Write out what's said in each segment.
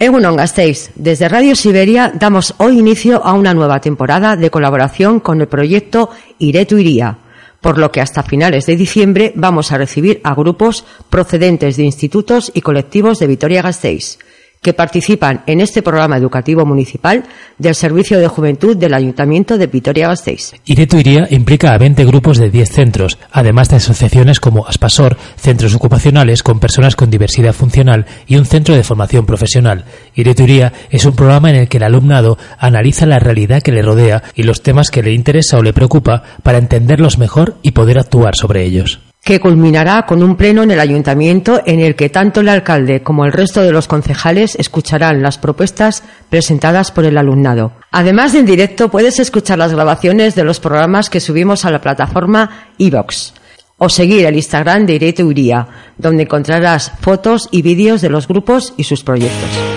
Egunon Gasteiz, desde Radio Siberia damos hoy inicio a una nueva temporada de colaboración con el proyecto Iré tu iría, por lo que hasta finales de diciembre vamos a recibir a grupos procedentes de institutos y colectivos de Vitoria Gasteiz que participan en este programa educativo municipal del Servicio de Juventud del Ayuntamiento de Vitoria-Gasteiz. Ireto Iría implica a 20 grupos de 10 centros, además de asociaciones como Aspasor, centros ocupacionales con personas con diversidad funcional y un centro de formación profesional. Ireto Iría es un programa en el que el alumnado analiza la realidad que le rodea y los temas que le interesa o le preocupa para entenderlos mejor y poder actuar sobre ellos que culminará con un pleno en el ayuntamiento en el que tanto el alcalde como el resto de los concejales escucharán las propuestas presentadas por el alumnado. Además de en directo puedes escuchar las grabaciones de los programas que subimos a la plataforma iVox o seguir el Instagram de Irete Uría, donde encontrarás fotos y vídeos de los grupos y sus proyectos.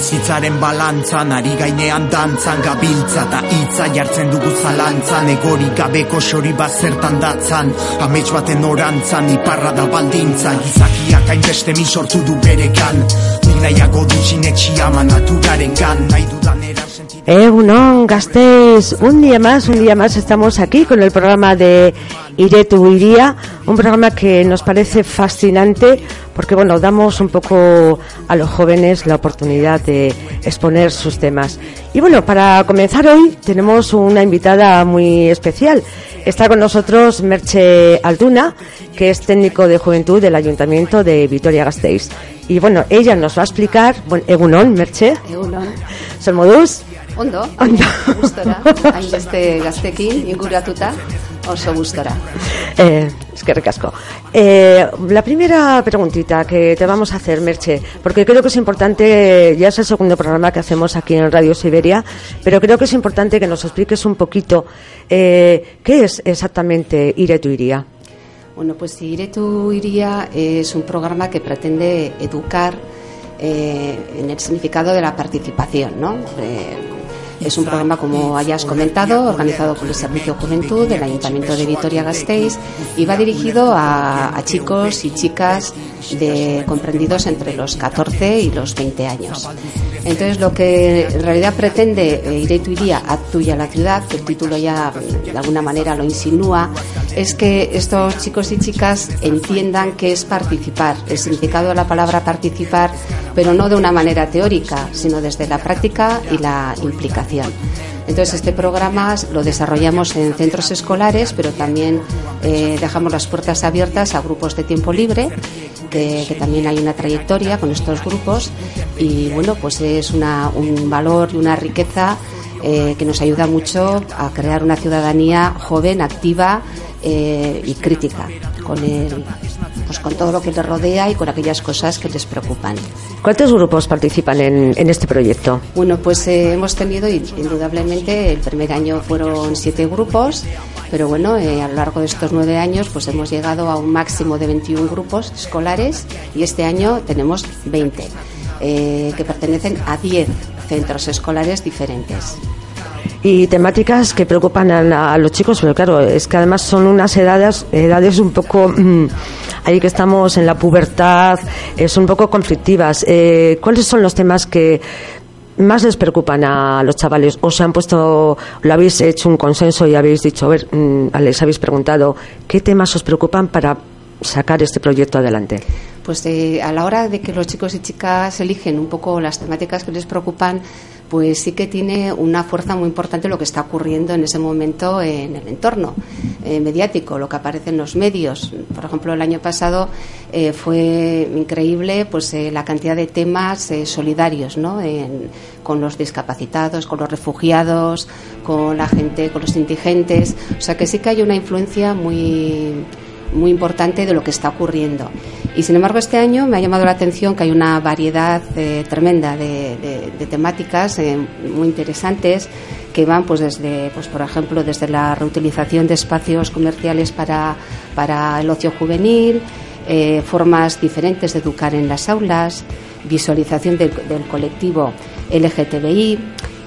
Bizitzaren balantzan un día más, un día más estamos aquí con el programa de Iré tu iría, un programa que nos parece fascinante porque bueno, damos un poco a los jóvenes la oportunidad de exponer sus temas. Y bueno, para comenzar hoy tenemos una invitada muy especial. Está con nosotros Merche Alduna, que es técnico de juventud del Ayuntamiento de Vitoria-Gasteiz. Y bueno, ella nos va a explicar, bueno, egunon, Merche. Egunon. modus? Ondo, Ondo. gustora, hainbeste gaztekin inguratuta, oso gustora. Eh, es que recasco. Eh, la primera preguntita que te vamos a hacer, Merche, porque creo que es importante, ya es el segundo programa que hacemos aquí en Radio Siberia, pero creo que es importante que nos expliques un poquito eh, qué es exactamente Ire tu Iría. Bueno, pues Ire tu Iría es un programa que pretende educar eh, en el significado de la participación, ¿no? Es un programa, como hayas comentado, organizado por el Servicio Juventud del Ayuntamiento de Vitoria-Gasteiz y va dirigido a, chicos y chicas comprendidos entre los 14 y los 20 años. Entonces, lo que en realidad pretende eh, Iré tu iría, a la ciudad, que el título ya de alguna manera lo insinúa, es que estos chicos y chicas entiendan qué es participar, el significado de la palabra participar, pero no de una manera teórica, sino desde la práctica y la implicación. Entonces, este programa lo desarrollamos en centros escolares, pero también eh, dejamos las puertas abiertas a grupos de tiempo libre, que, también hay una trayectoria con estos grupos. Y bueno, pues es un valor y una riqueza eh, que nos ayuda mucho a crear una ciudadanía joven, activa eh, y crítica con el, pues con todo lo que les rodea y con aquellas cosas que les preocupan. ¿Cuántos grupos participan en, en este proyecto? Bueno, pues eh, hemos tenido indudablemente el primer año fueron siete grupos, pero bueno, a lo largo de estos nueve años pues hemos llegado a un máximo de 21 grupos escolares y este año tenemos 20 que pertenecen a 10 centros escolares diferentes y temáticas que preocupan a, los chicos, pero claro, es que además son unas edades, edades un poco, mm, ahí que estamos en la pubertad, eh, son un poco conflictivas. Eh, ¿Cuáles son los temas que más les preocupan a los chavales? ¿O se han puesto, lo habéis hecho un consenso y habéis dicho, a ver, mm, les habéis preguntado, ¿qué temas os preocupan para sacar este proyecto adelante? Pues eh, a la hora de que los chicos y chicas eligen un poco las temáticas que les preocupan, pues sí que tiene una fuerza muy importante lo que está ocurriendo en ese momento en el entorno eh, mediático, lo que aparece en los medios. Por ejemplo, el año pasado eh, fue increíble pues eh, la cantidad de temas solidarios ¿no? con los discapacitados, con los refugiados, con la gente, con los indigentes. O sea que sí que hay una influencia muy muy importante de lo que está ocurriendo. Y sin embargo, este año me ha llamado la atención que hay una variedad eh, tremenda de, temáticas eh, muy interesantes que van, pues, desde, pues, por ejemplo, desde la reutilización de espacios comerciales para, para el ocio juvenil, eh, formas diferentes de educar en las aulas, visualización del, del colectivo LGTBI,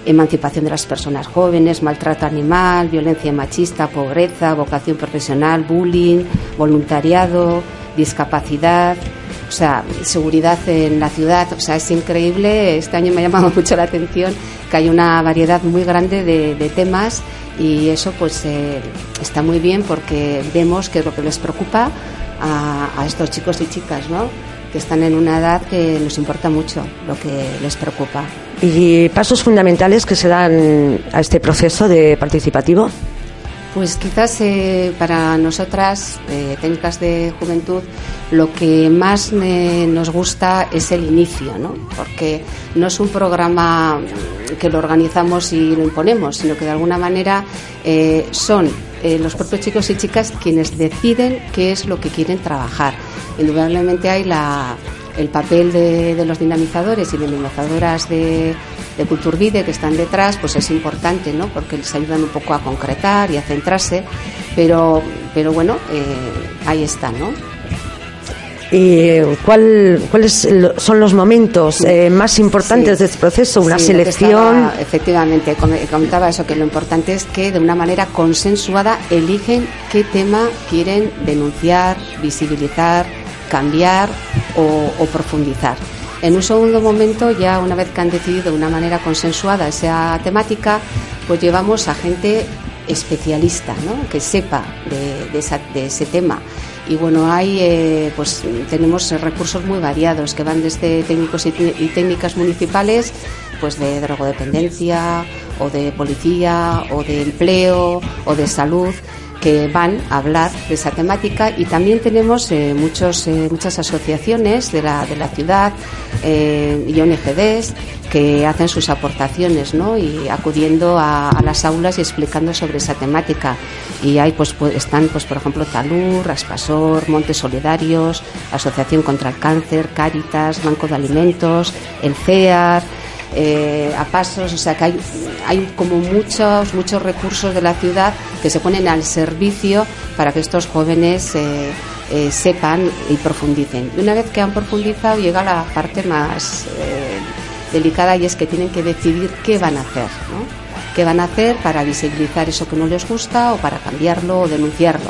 emancipación de las personas jóvenes, maltrato animal, violencia machista, pobreza, vocación profesional, bullying, voluntariado, discapacidad, o sea, seguridad en la ciudad. O sea, es increíble. Este año me ha llamado mucho la atención que hay una variedad muy grande de, temas y eso pues eh, está muy bien porque vemos que es lo que les preocupa a, a estos chicos y chicas, ¿no? Que están en una edad que nos importa mucho lo que les preocupa. ¿Y pasos fundamentales que se dan a este proceso de participativo? Pues quizás eh, para nosotras, eh, técnicas de juventud, lo que más nos gusta es el inicio, ¿no? porque no es un programa que lo organizamos y lo imponemos, sino que de alguna manera eh, los propios chicos y chicas quienes deciden qué es lo que quieren trabajar indudablemente hay la, el papel de, los dinamizadores y dinamizadoras de, de Culturvide que están detrás, pues es importante, ¿no? Porque les ayudan un poco a concretar y a centrarse, pero, pero bueno, eh, ahí está, ¿no? ¿Y cuál, cuáles son los momentos eh, más importantes de este proceso? ¿Una selección? efectivamente, comentaba eso, que lo importante es que de una manera consensuada eligen qué tema quieren denunciar, visibilizar, cambiar o, profundizar. En un segundo momento, ya una vez que han decidido de una manera consensuada esa temática, pues llevamos a gente especialista, ¿no? que sepa de, ese tema. Y bueno, hay, eh, pues tenemos recursos muy variados que van desde técnicos y, técnicas municipales, pues de drogodependencia, o de policía, o de empleo, o de salud que van a hablar de esa temática y también tenemos eh, muchos, eh, muchas asociaciones de la, de la ciudad eh, y ONGDs que hacen sus aportaciones ¿no? y acudiendo a, las aulas y explicando sobre esa temática. Y ahí pues, pues, están, pues, por ejemplo, Talur, Raspasor, Montes Solidarios, Asociación contra el Cáncer, Cáritas, Banco de Alimentos, el CEAR eh, a pasos, o sea que hay, hay como muchos, muchos recursos de la ciudad que se ponen al servicio para que estos jóvenes eh, eh, sepan y profundicen. Y una vez que han profundizado llega la parte más delicada y es que tienen que decidir qué van a hacer. Qué van a hacer para visibilizar eso que no les gusta o para cambiarlo o denunciarlo.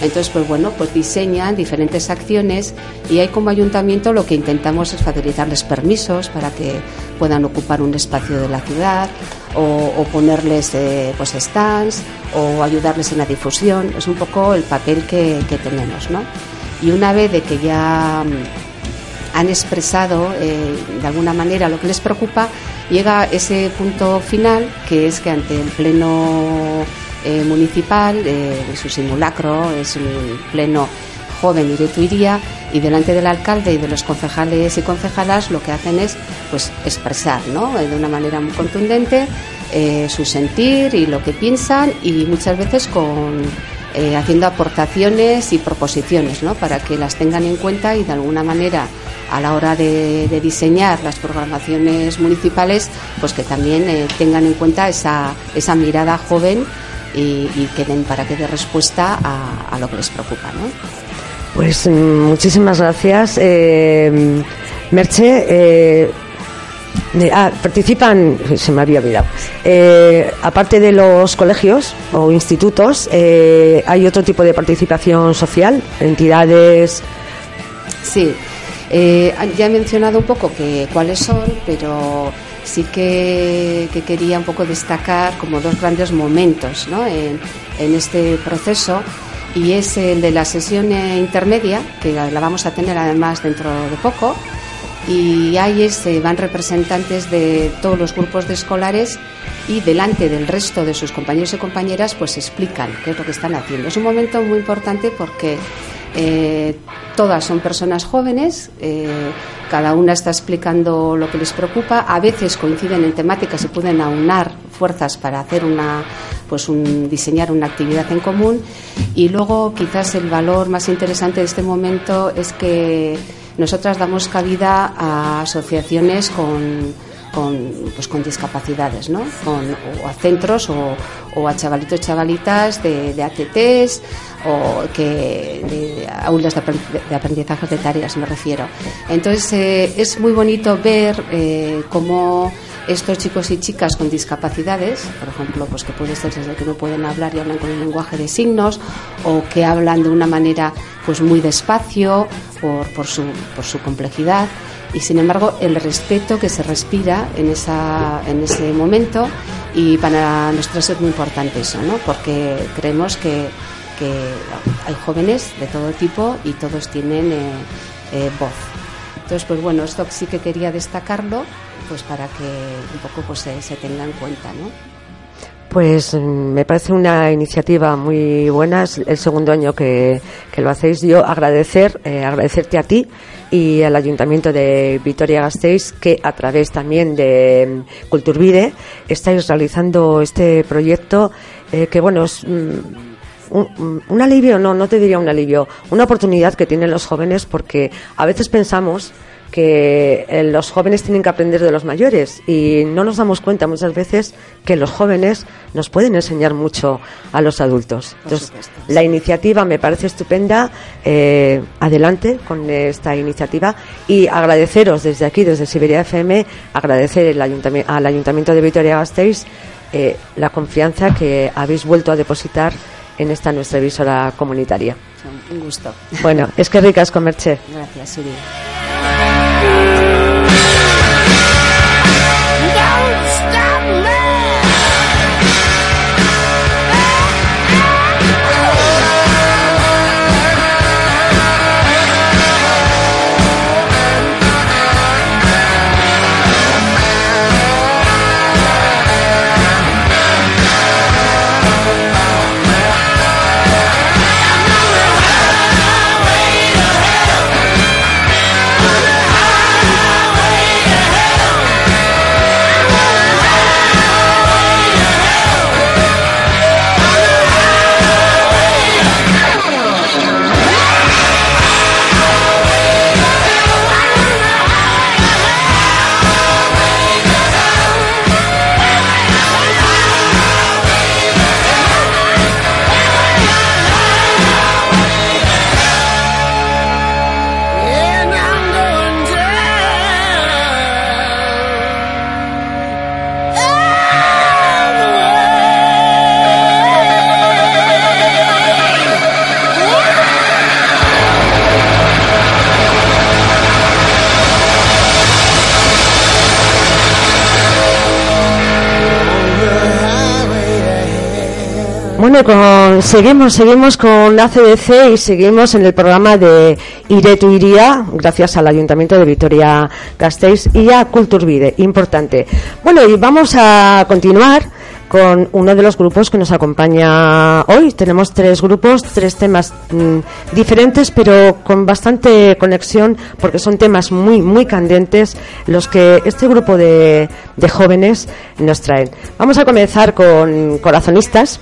Entonces, pues bueno, pues diseñan diferentes acciones y ahí como ayuntamiento lo que intentamos es facilitarles permisos para que puedan ocupar un espacio de la ciudad o, ponerles eh, pues stands o ayudarles en la difusión. Es un poco el papel que, tenemos, ¿no? Y una vez de que ya mm, han expresado eh, de alguna manera lo que les preocupa, llega ese punto final que es que ante el pleno eh, municipal, eh, su simulacro es un pleno joven y Tuiría y delante del alcalde y de los concejales y concejalas lo que hacen es pues expresar ¿no? de una manera muy contundente eh, su sentir y lo que piensan y muchas veces con haciendo aportaciones y proposiciones ¿no? para que las tengan en cuenta y de alguna manera a la hora de, diseñar las programaciones municipales pues que también tengan en cuenta esa, esa mirada joven y, que den para que dé respuesta a, lo que les preocupa. Pues mm, muchísimas gracias. Eh, Merche, eh, ah, participan, se me había olvidado, eh, aparte de los colegios o institutos, ¿hay otro tipo de participación social? ¿Entidades? Sí, ya he mencionado un poco que cuáles son, pero sí que, quería un poco destacar como dos grandes momentos en, este proceso y es el de la sesión intermedia, que la, vamos a tener además dentro de poco, y ahí se van representantes de todos los grupos de escolares y delante del resto de sus compañeros y compañeras pues explican qué es lo que están haciendo. Es un momento muy importante porque eh, todas son personas jóvenes, eh, cada una está explicando lo que les preocupa, a veces coinciden en temáticas y pueden aunar fuerzas para hacer una, pues un, diseñar una actividad en común y luego quizás el valor más interesante de este momento es que nosotras damos cabida a asociaciones con con, pues, con discapacidades, ¿no? Con, o a centros o, o a chavalitos chavalitas de, de ATTs o que de aulas de aprendizaje de tareas me refiero. Entonces eh, es muy bonito ver eh, cómo estos chicos y chicas con discapacidades, por ejemplo, pues que puede ser desde que no pueden hablar y hablan con un lenguaje de signos o que hablan de una manera pues muy despacio por, por, su, por su complejidad y sin embargo el respeto que se respira en, esa, en ese momento y para nosotros es muy importante eso, ¿no? porque creemos que, que hay jóvenes de todo tipo y todos tienen eh, eh, voz. Entonces, pues bueno, esto sí que quería destacarlo pues para que un poco pues se, se tenga en cuenta, ¿no? Pues mm, me parece una iniciativa muy buena, es el segundo año que, que lo hacéis. Yo agradecer, eh, agradecerte a ti y al Ayuntamiento de Vitoria-Gasteiz que a través también de mm, Culturvide estáis realizando este proyecto eh, que, bueno, es. Mm, un, un, alivio, no, no te diría un alivio, una oportunidad que tienen los jóvenes porque a veces pensamos que eh, los jóvenes tienen que aprender de los mayores y no nos damos cuenta muchas veces que los jóvenes nos pueden enseñar mucho a los adultos. Entonces, la iniciativa me parece estupenda. Eh, adelante con esta iniciativa y agradeceros desde aquí, desde Siberia FM, agradecer el ayuntamiento, al Ayuntamiento de Vitoria-Gasteiz eh, la confianza que habéis vuelto a depositar en esta nuestra emisora comunitaria. Un gusto. Bueno, es que ricas comerche. Gracias, Suri. Bueno, con, seguimos, seguimos con ACDC y seguimos en el programa de Iré tu Iría, gracias al Ayuntamiento de Vitoria Gasteiz y a Culturvide, importante. Bueno, y vamos a continuar con uno de los grupos que nos acompaña hoy. Tenemos tres grupos, tres temas mmm, diferentes, pero con bastante conexión, porque son temas muy, muy candentes los que este grupo de, de jóvenes nos traen. Vamos a comenzar con corazonistas.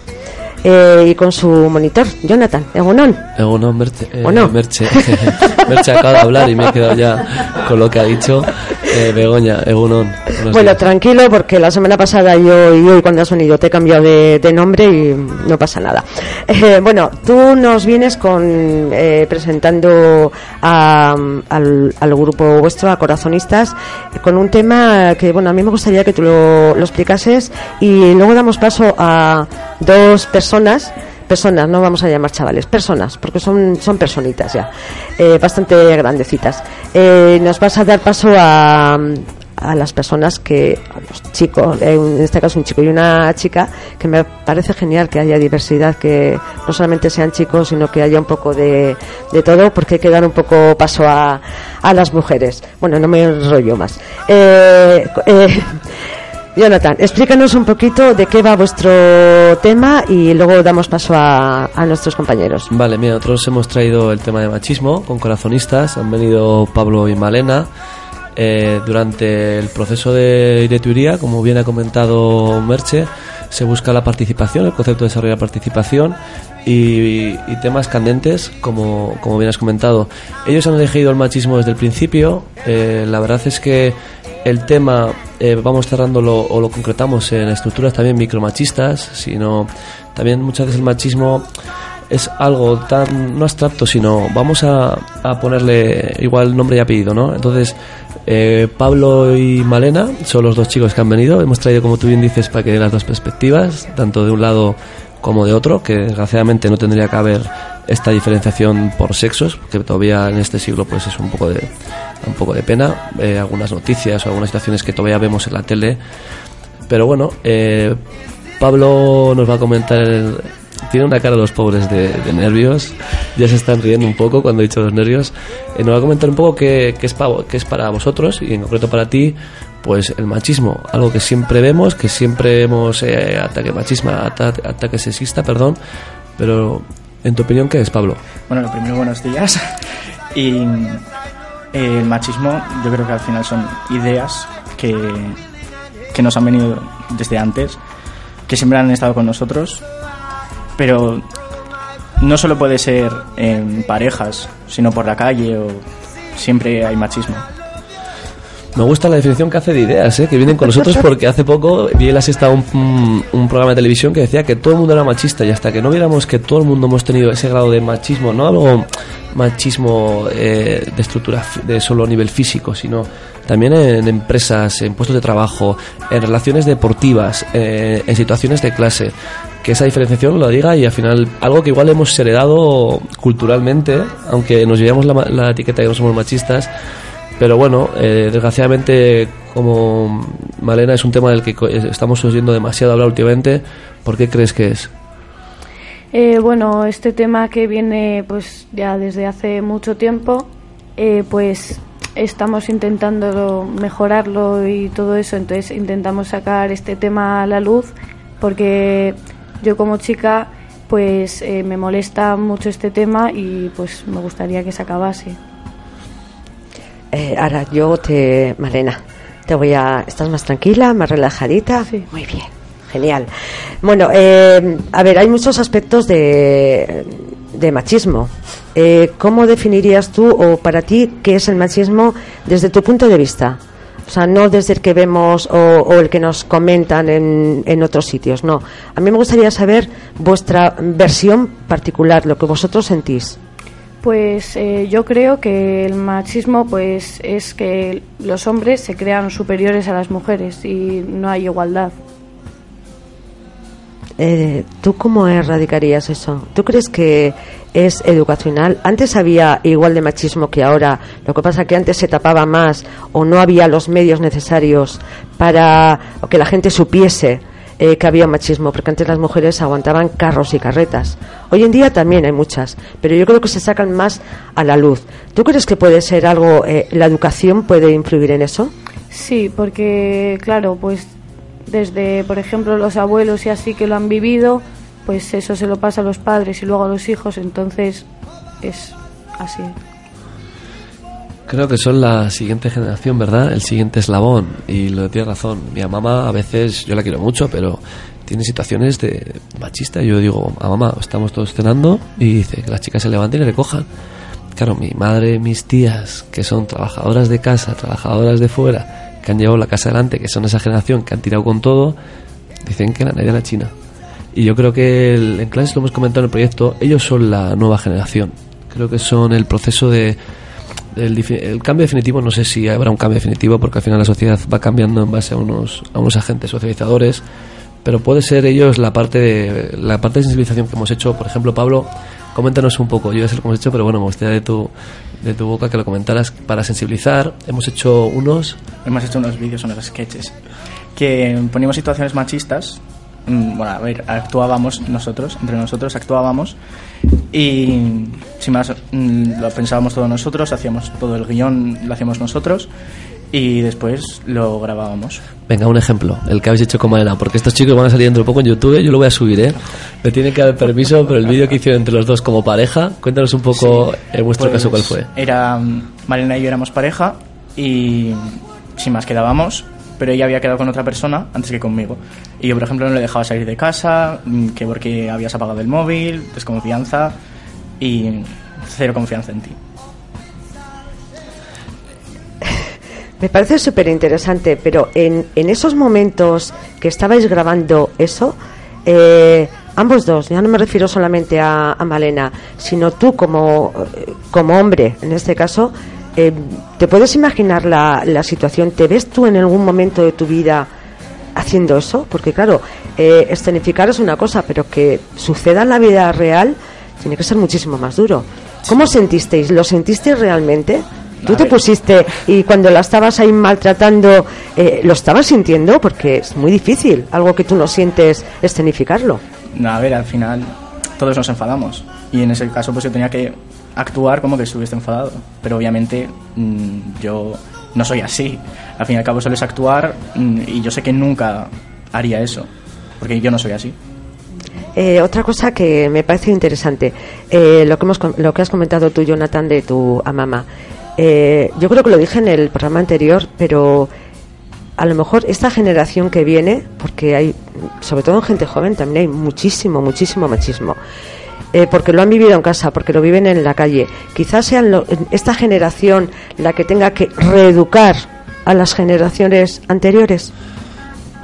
Eh, y con su monitor, Jonathan, Egunon. Egunon, Merche. Eh, ¿O no? Merche. Merche acaba de hablar y me he quedado ya con lo que ha dicho. Eh, Begoña, Egunon. Bueno, días. tranquilo, porque la semana pasada yo y hoy cuando has venido te he cambiado de, de nombre y no pasa nada. Eh, bueno, tú nos vienes con eh, presentando a, al, al, grupo vuestro, a Corazonistas, con un tema que, bueno, a mí me gustaría que tú lo, lo explicases y luego damos paso a dos personas personas, no vamos a llamar chavales, personas, porque son, son personitas ya, eh, bastante grandecitas. Eh, nos vas a dar paso a, a las personas que, a los chicos, en este caso un chico y una chica, que me parece genial que haya diversidad, que no solamente sean chicos, sino que haya un poco de, de todo, porque hay que dar un poco paso a, a las mujeres. Bueno, no me enrollo más. Eh, eh, Jonathan, explícanos un poquito de qué va vuestro tema y luego damos paso a, a nuestros compañeros. Vale, mira, nosotros hemos traído el tema de machismo con corazonistas. Han venido Pablo y Malena. Eh, durante el proceso de ireturía, como bien ha comentado Merche, se busca la participación, el concepto de desarrollo de la participación y, y temas candentes, como, como bien has comentado. Ellos han elegido el machismo desde el principio. Eh, la verdad es que el tema eh, vamos cerrándolo o lo concretamos en estructuras también micromachistas, sino también muchas veces el machismo es algo tan no abstracto, sino vamos a, a ponerle igual nombre y apellido, ¿no? Entonces, eh, Pablo y Malena son los dos chicos que han venido. Hemos traído, como tú bien dices, para que den las dos perspectivas, tanto de un lado como de otro, que desgraciadamente no tendría que haber esta diferenciación por sexos, que todavía en este siglo pues es un poco de un poco de pena, eh, algunas noticias o algunas situaciones que todavía vemos en la tele. Pero bueno, eh, Pablo nos va a comentar el, tiene una cara los pobres de, de, nervios, ya se están riendo un poco cuando he dicho los nervios. Eh, nos va a comentar un poco qué, qué, es para, qué es para vosotros y en concreto para ti, pues el machismo, algo que siempre vemos, que siempre vemos eh, ataque machismo, ataque, ataque sexista, perdón, pero en tu opinión, ¿qué es, Pablo? Bueno, lo primero, buenos días. Y eh, el machismo, yo creo que al final son ideas que, que nos han venido desde antes, que siempre han estado con nosotros pero no solo puede ser en parejas, sino por la calle o siempre hay machismo. Me gusta la definición que hace de ideas, ¿eh? que vienen con nosotros porque hace poco vi en la sexta un, un, programa de televisión que decía que todo el mundo era machista y hasta que no viéramos que todo el mundo hemos tenido ese grado de machismo, no algo machismo eh, de estructura de solo nivel físico, sino también en empresas, en puestos de trabajo, en relaciones deportivas, eh, en situaciones de clase, que esa diferenciación lo diga y al final algo que igual hemos heredado culturalmente, aunque nos llevamos la, la etiqueta de que no somos machistas, pero bueno, eh, desgraciadamente, como Malena es un tema del que estamos oyendo demasiado hablar últimamente, ¿por qué crees que es? Eh, bueno, este tema que viene pues ya desde hace mucho tiempo, eh, pues estamos intentando mejorarlo y todo eso, entonces intentamos sacar este tema a la luz porque yo como chica pues eh, me molesta mucho este tema y pues me gustaría que se acabase. Eh, ahora yo te, Malena, te voy a... ¿Estás más tranquila, más relajadita? Sí. Muy bien, genial. Bueno, eh, a ver, hay muchos aspectos de, de machismo. Eh, ¿Cómo definirías tú o para ti qué es el machismo desde tu punto de vista? O sea, no desde el que vemos o, o el que nos comentan en, en, otros sitios, no. A mí me gustaría saber vuestra versión particular, lo que vosotros sentís. Pues eh, yo creo que el machismo pues es que los hombres se crean superiores a las mujeres y no hay igualdad. Eh, ¿Tú cómo erradicarías eso? ¿Tú crees que es educacional? Antes había igual de machismo que ahora, lo que pasa que antes se tapaba más o no había los medios necesarios para que la gente supiese eh, que había machismo, porque antes las mujeres aguantaban carros y carretas. Hoy en día también hay muchas, pero yo creo que se sacan más a la luz. ¿Tú crees que puede ser algo, eh, la educación puede influir en eso? Sí, porque claro, pues desde, por ejemplo, los abuelos y así que lo han vivido, pues eso se lo pasa a los padres y luego a los hijos, entonces es así. Creo que son la siguiente generación, ¿verdad? El siguiente eslabón. Y lo tiene razón. Mi mamá a veces, yo la quiero mucho, pero tiene situaciones de machista. Yo digo, a mamá, estamos todos cenando y dice que las chicas se levanten y recojan. Claro, mi madre, mis tías, que son trabajadoras de casa, trabajadoras de fuera, que han llevado la casa adelante, que son esa generación que han tirado con todo, dicen que la nadie la China. Y yo creo que el, en clases lo hemos comentado en el proyecto, ellos son la nueva generación. Creo que son el proceso de el, el, cambio definitivo no sé si habrá un cambio definitivo porque al final la sociedad va cambiando en base a unos, a unos agentes socializadores pero puede ser ellos la parte de la parte de sensibilización que hemos hecho. Por ejemplo Pablo coméntanos un poco. Yo ya sé lo que hemos hecho pero bueno me gustaría de tu de tu boca que lo comentaras para sensibilizar. Hemos hecho unos hemos hecho unos vídeos unos sketches que ponemos situaciones machistas bueno, a ver, actuábamos nosotros, entre nosotros actuábamos y sin más mm, lo pensábamos todos nosotros, hacíamos todo el guion, lo hacíamos nosotros y después lo grabábamos. Venga, un ejemplo, el que habéis hecho con Malena, porque estos chicos van a salir dentro de poco en YouTube, yo lo voy a subir, ¿eh? Me tienen que dar permiso, pero el vídeo que hicieron entre los dos como pareja, cuéntanos un poco en vuestro Pues caso cuál fue. Era mm, Malena y yo éramos pareja y sin más quedábamos, pero ella había quedado con otra persona antes que conmigo. Y yo, por ejemplo, no le dejaba salir de casa, mm, que porque habías apagado el móvil, desconfianza y cero confianza en ti. Me parece súper interesante, pero en, en esos momentos que estabais grabando eso, eh, ambos dos, ya no me refiero solamente a, a Malena, sino tú como, eh, como hombre, en este caso, eh, ¿te puedes imaginar la, la situación? ¿Te ves tú en algún momento de tu vida haciendo eso? Porque claro, eh, escenificar es una cosa, pero que suceda en la vida real tiene que ser muchísimo más duro. ¿Cómo sentisteis? ¿Lo sentisteis realmente? ¿Tú A te ver. pusiste y cuando la estabas ahí maltratando, eh, lo estabas sintiendo? Porque es muy difícil, algo que tú no sientes, escenificarlo. No, a ver, al final todos nos enfadamos y en ese caso pues yo tenía que actuar como que estuviese enfadado, pero obviamente mm, yo no soy así. Al fin y al cabo solo es actuar mm, y yo sé que nunca haría eso, porque yo no soy así. Eh, otra cosa que me parece interesante, eh, lo, que hemos, lo que has comentado tú, Jonathan, de tu amama. Eh, yo creo que lo dije en el programa anterior, pero a lo mejor esta generación que viene, porque hay, sobre todo en gente joven, también hay muchísimo, muchísimo machismo. Eh, porque lo han vivido en casa, porque lo viven en la calle. Quizás sea esta generación la que tenga que reeducar a las generaciones anteriores.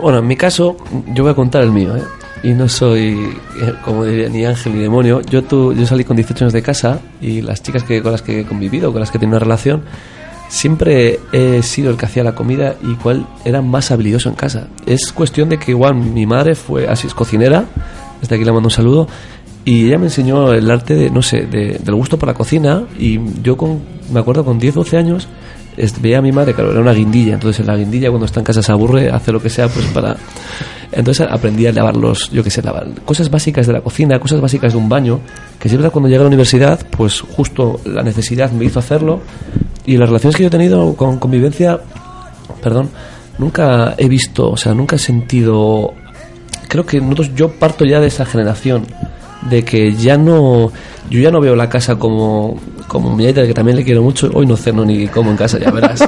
Bueno, en mi caso, yo voy a contar el mío, ¿eh? Y no soy, eh, como diría, ni ángel ni demonio. Yo, tu- yo salí con 18 años de casa y las chicas que, con las que he convivido, con las que he tenido una relación, siempre he sido el que hacía la comida y cuál era más habilidoso en casa. Es cuestión de que igual mi madre fue, así es cocinera, desde aquí le mando un saludo, y ella me enseñó el arte de, no sé, de- del gusto por la cocina y yo con, me acuerdo con 10, 12 años veía a mi madre, claro, era una guindilla, entonces en la guindilla cuando está en casa se aburre, hace lo que sea pues para... Entonces aprendí a lavar los, yo qué sé, lavar cosas básicas de la cocina, cosas básicas de un baño, que siempre cuando llegué a la universidad, pues justo la necesidad me hizo hacerlo y las relaciones que yo he tenido con convivencia, perdón, nunca he visto, o sea, nunca he sentido creo que nosotros yo parto ya de esa generación de que ya no yo ya no veo la casa como como mi aita que también le quiero mucho hoy no ceno ni como en casa ya verás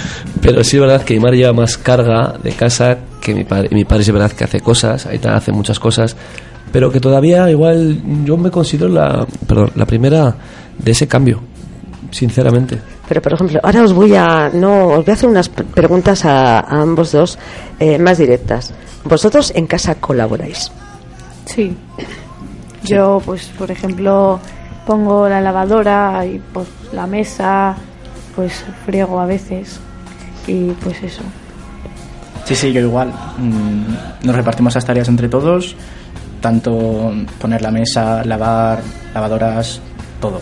pero sí es verdad que mi madre lleva más carga de casa que mi padre y mi padre sí es verdad que hace cosas Aita hace muchas cosas pero que todavía igual yo me considero la perdón la primera de ese cambio sinceramente Pero, por ejemplo, ahora os voy a, no, os voy a hacer unas pre- preguntas a, a ambos dos eh, más directas. ¿Vosotros en casa colaboráis? Sí. Yo, pues, por ejemplo, pongo la lavadora y pues la mesa, pues friego a veces y pues eso. Sí, sí, yo igual. Mm, Nos repartimos las tareas entre todos, tanto poner la mesa, lavar, lavadoras, todo.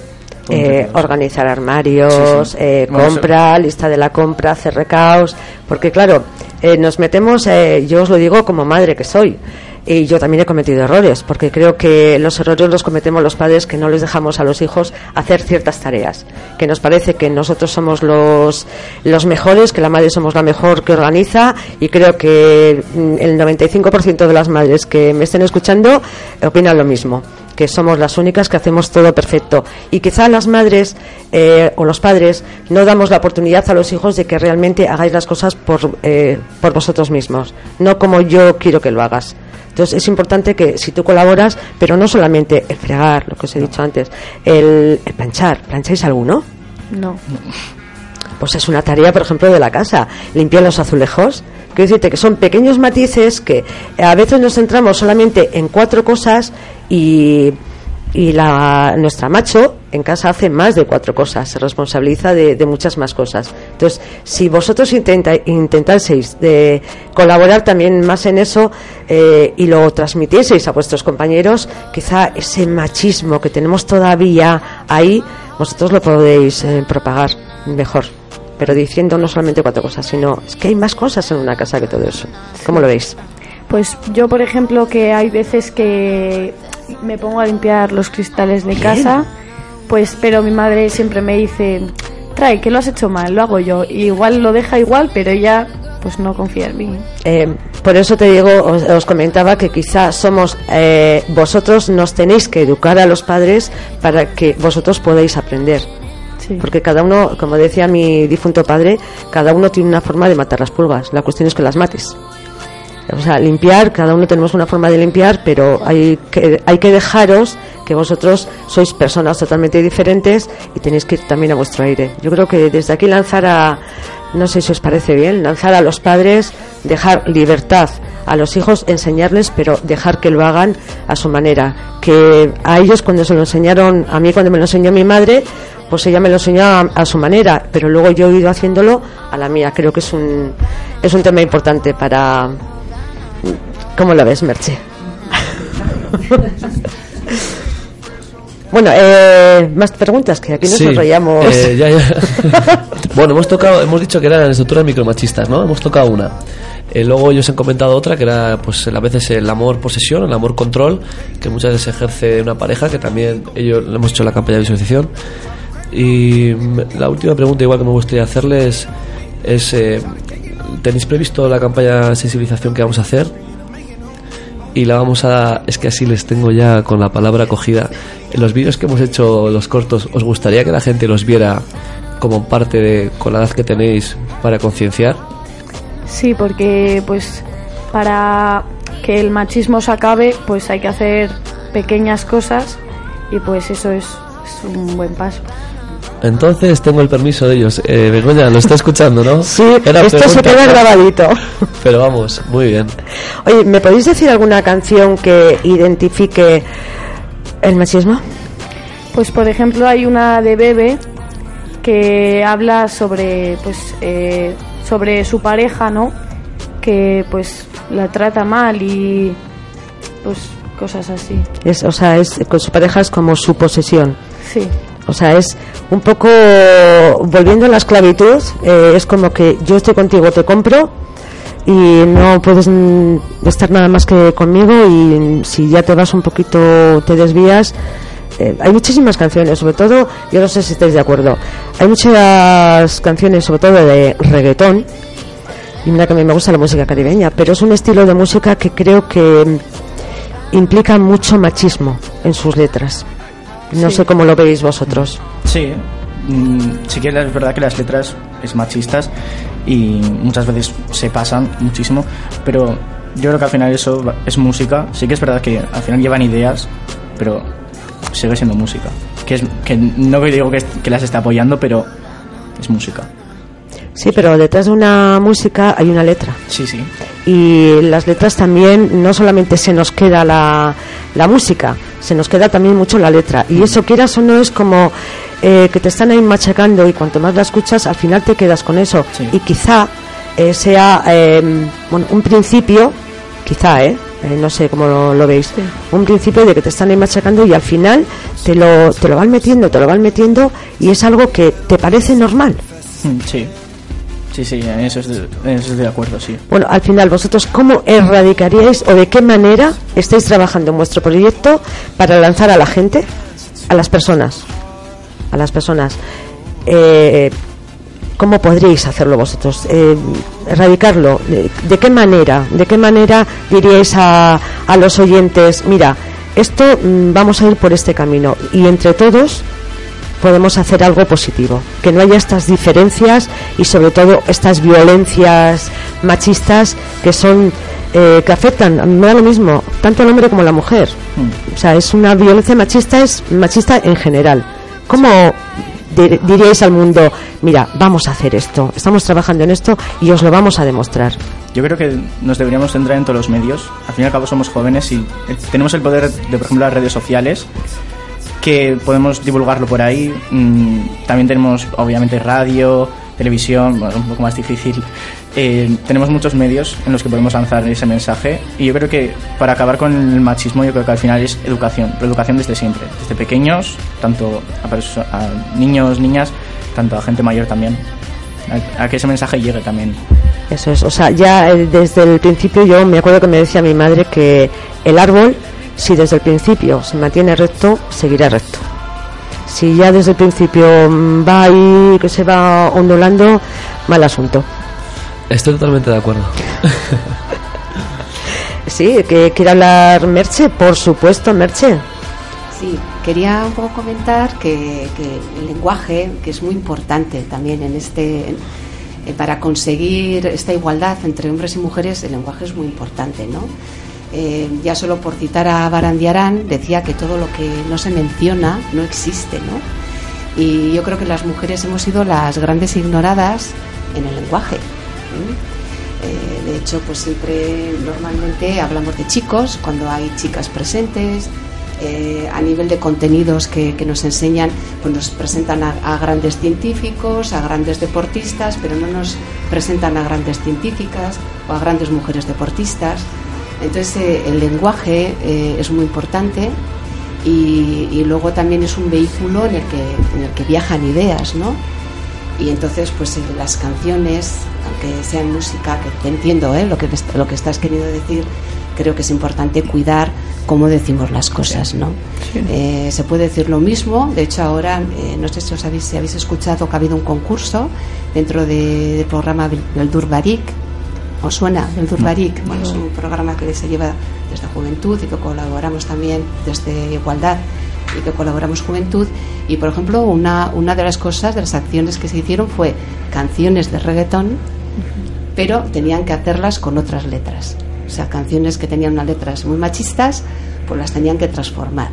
Eh, organizar armarios, Sí, sí. eh, Bueno, eso- compra, lista de la compra, hacer recaos, porque claro, eh, nos metemos, eh, yo os lo digo como madre que soy, y yo también he cometido errores, porque creo que los errores los cometemos los padres que no les dejamos a los hijos hacer ciertas tareas, que nos parece que nosotros somos los, los mejores, que la madre somos la mejor que organiza, y creo que mm, el 95% de las madres que me estén escuchando opinan lo mismo que somos las únicas que hacemos todo perfecto. Y quizá las madres eh, o los padres no damos la oportunidad a los hijos de que realmente hagáis las cosas por, eh, por vosotros mismos, no como yo quiero que lo hagas. Entonces es importante que si tú colaboras, pero no solamente el fregar, lo que os he dicho antes, el, el planchar, ¿plancháis alguno? No. Pues es una tarea, por ejemplo, de la casa. Limpiar los azulejos. Quiero decirte que son pequeños matices que a veces nos centramos solamente en cuatro cosas y, y la, nuestra macho en casa hace más de cuatro cosas, se responsabiliza de, de muchas más cosas. Entonces, si vosotros intenta, intentaseis de colaborar también más en eso eh, y lo transmitieseis a vuestros compañeros, quizá ese machismo que tenemos todavía ahí, vosotros lo podéis eh, propagar mejor. Pero diciendo no solamente cuatro cosas, sino es que hay más cosas en una casa que todo eso. ¿Cómo lo veis? Pues yo, por ejemplo, que hay veces que me pongo a limpiar los cristales de casa, pues, pero mi madre siempre me dice, trae, que lo has hecho mal, lo hago yo. Y igual lo deja igual, pero ella pues no confía en mí. Eh, por eso te digo, os, comentaba que quizá somos eh, vosotros nos tenéis que educar a los padres para que vosotros podáis aprender. Porque cada uno, como decía mi difunto padre, cada uno tiene una forma de matar las pulgas. La cuestión es que las mates. O sea, limpiar, cada uno tenemos una forma de limpiar, pero hay que, hay que dejaros que vosotros sois personas totalmente diferentes y tenéis que ir también a vuestro aire. Yo creo que desde aquí lanzar a, no sé si os parece bien, lanzar a los padres, dejar libertad a los hijos, enseñarles, pero dejar que lo hagan a su manera. Que a ellos cuando se lo enseñaron, a mí cuando me lo enseñó mi madre, pues ella me lo enseñó a, su manera, pero luego yo he ido haciéndolo a la mía. Creo que es un, es un tema importante para... ¿Cómo lo ves, Merche? Bueno, eh, más preguntas, que aquí nos enrollamos. Eh, bueno, hemos tocado, hemos dicho que eran estructuras micromachistas, ¿no? Hemos tocado una. Eh, luego ellos han comentado otra que era, pues, a veces el amor posesión, el amor control, que muchas veces ejerce una pareja, que también ellos le hemos hecho la campaña de visualización. Y la última pregunta, igual que me gustaría hacerles, es: ¿tenéis previsto la campaña de sensibilización que vamos a hacer? Y la vamos a... Es que así les tengo ya con la palabra cogida. En los vídeos que hemos hecho, los cortos, ¿os gustaría que la gente los viera como parte de, con la edad que tenéis, para concienciar? Sí, porque pues para que el machismo se acabe, pues hay que hacer pequeñas cosas y pues eso es, es un buen paso. Entonces tengo el permiso de ellos. Eh, Begoña, lo está escuchando, ¿no? Sí, esto se queda grabadito. Pero vamos, muy bien. Oye, ¿me podéis decir alguna canción que identifique el machismo? Pues por ejemplo hay una de Bebe que habla sobre pues eh, sobre su pareja, ¿no? Que pues la trata mal y pues cosas así. Es, o sea, es con su pareja es como su posesión. Sí. O sea, es un poco volviendo a la esclavitud, eh, es como que yo estoy contigo, te compro y no puedes estar nada más que conmigo y si ya te vas un poquito, te desvías. Eh, hay muchísimas canciones, sobre todo, yo no sé si estáis de acuerdo, hay muchas canciones, sobre todo de reggaetón, y mira que a mí me gusta la música caribeña, pero es un estilo de música que creo que implica mucho machismo en sus letras. No sé cómo lo veis vosotros. Sí, mm, sí que es verdad que las letras es machistas y muchas veces se pasan muchísimo, pero yo creo que al final eso es música. Sí que es verdad que al final llevan ideas, pero sigue siendo música. Que, es, que no digo que, que las está apoyando, pero es música. Sí, pero detrás de una música hay una letra. Sí, sí. Y las letras también, no solamente se nos queda la, la música, se nos queda también mucho la letra. Y eso, quieras o no, es como eh, que te están ahí machacando y cuanto más la escuchas, al final te quedas con eso. Y quizá eh, sea em, un principio, quizá, ¿eh? ¿eh? no sé cómo lo, veis, un principio de que te están ahí machacando y al final te lo, te lo van metiendo, te lo van metiendo y es algo que te parece normal. Mm, sí. Sí, sí, en eso, estoy, de acuerdo, sí. Bueno, al final, ¿vosotros cómo erradicaríais o de qué manera estáis trabajando en vuestro proyecto para lanzar a la gente, a las personas, a las personas? Eh, ¿Cómo podríais hacerlo vosotros? Eh, erradicarlo. ¿De, qué manera? ¿De qué manera diríais a, a los oyentes, mira, esto mm, vamos a ir por este camino y entre todos podemos hacer algo positivo, que no haya estas diferencias y sobre todo estas violencias machistas que son eh, que afectan, me da lo mismo, tanto al hombre como a la mujer. O sea, es una violencia machista, es machista en general. ¿Cómo diríais al mundo, mira, vamos a hacer esto, estamos trabajando en esto y os lo vamos a demostrar? Yo creo que nos deberíamos centrar en todos los medios. Al fin y al cabo somos jóvenes y eh, tenemos el poder de, por ejemplo, las redes sociales que podemos divulgarlo por ahí. Mm, también tenemos, obviamente, radio, televisión, bueno, un poco más difícil. Eh, tenemos muchos medios en los que podemos lanzar ese mensaje y yo creo que para acabar con el machismo yo creo que al final es educación, pero educación desde siempre, desde pequeños, tanto a, a niños, niñas, tanto a gente mayor también, a, a que ese mensaje llegue también. Eso es, o sea, ya eh, desde el principio yo me acuerdo que me decía mi madre que el árbol, si desde el principio se mantiene recto, seguirá recto. Si ya desde el principio mm, va ahí, que se va ondulando, mal asunto. Estoy totalmente de acuerdo. Sí, que quiere hablar Merche, por supuesto, Merche. Sí, quería un poco comentar que, que el lenguaje, que es muy importante también en este, eh, para conseguir esta igualdad entre hombres y mujeres, el lenguaje es muy importante, ¿no? Eh, ya solo por citar a Barandiarán, decía que todo lo que no se menciona no existe, ¿no? Y yo creo que las mujeres hemos sido las grandes ignoradas en el lenguaje. ¿eh? Eh, de hecho, pues siempre normalmente hablamos de chicos cuando hay chicas presentes. a nivel de contenidos que, que nos enseñan, pues nos presentan a grandes científicos, a grandes deportistas, pero no nos presentan a grandes científicas o a grandes mujeres deportistas. Entonces, eh, el lenguaje eh, es muy importante y, y luego también es un vehículo en el que, en el que viajan ideas, ¿no? Y entonces, pues eh, las canciones, aunque sean música, que te entiendo ¿eh? lo, que, lo que estás queriendo decir, creo que es importante cuidar cómo decimos las cosas, ¿no? Eh, se puede decir lo mismo, de hecho ahora, eh, no sé si os habéis, si habéis escuchado que ha habido un concurso dentro de- del programa Beldur Barik, ¿os suena Beldur Barik? Bueno, es un programa que se lleva desde Juventud y que colaboramos también desde Igualdad y que colaboramos Juventud y por ejemplo una, una de las cosas, de las acciones que se hicieron fue canciones de reggaetón pero tenían que hacerlas con otras letras. O sea, canciones que tenían unas letras muy machistas, pues las tenían que transformar.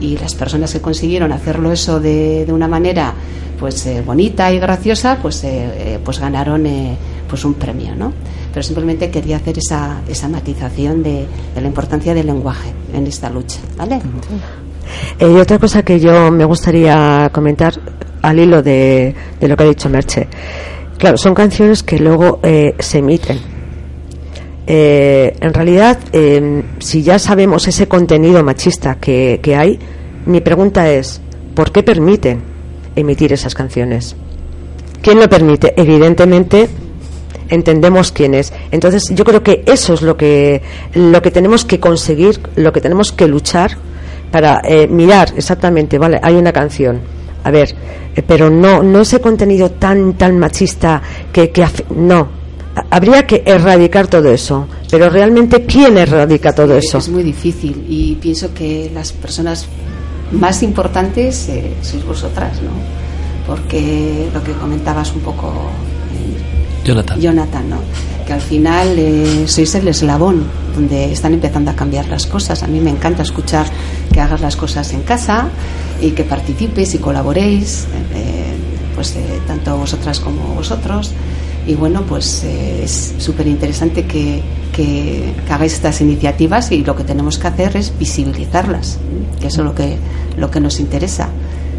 Y las personas que consiguieron hacerlo eso de, de una manera pues eh, bonita y graciosa, pues, eh, eh, pues ganaron eh, pues un premio, ¿no? Pero simplemente quería hacer esa, esa matización de, de la importancia del lenguaje en esta lucha, ¿vale? Y otra cosa que yo me gustaría comentar al hilo de, de lo que ha dicho Merche. Claro, son canciones que luego se emiten. Eh, en realidad, eh, si ya sabemos ese contenido machista que, que hay, mi pregunta es, ¿por qué permiten emitir esas canciones? ¿Quién lo permite? Evidentemente, entendemos quién es. Entonces, yo creo que eso es lo que, lo que tenemos que conseguir, lo que tenemos que luchar para eh, mirar exactamente, vale, hay una canción. A ver, eh, pero no, no ese contenido tan, tan machista que, que no. Ha- Habría que erradicar todo eso, pero realmente quién erradica todo eso. Es muy difícil y pienso que las personas más importantes eh, sois vosotras, ¿no? Porque lo que comentabas un poco, eh, Jonathan. Jonathan, ¿no? Que al final eh, sois el eslabón donde están empezando a cambiar las cosas. A mí me encanta escuchar que hagas las cosas en casa y que participes y colaboréis, eh, pues eh, tanto vosotras como vosotros. Y bueno, pues eh, es súper interesante que, que, que hagáis estas iniciativas y lo que tenemos que hacer es visibilizarlas, que eso es lo que, lo que nos interesa,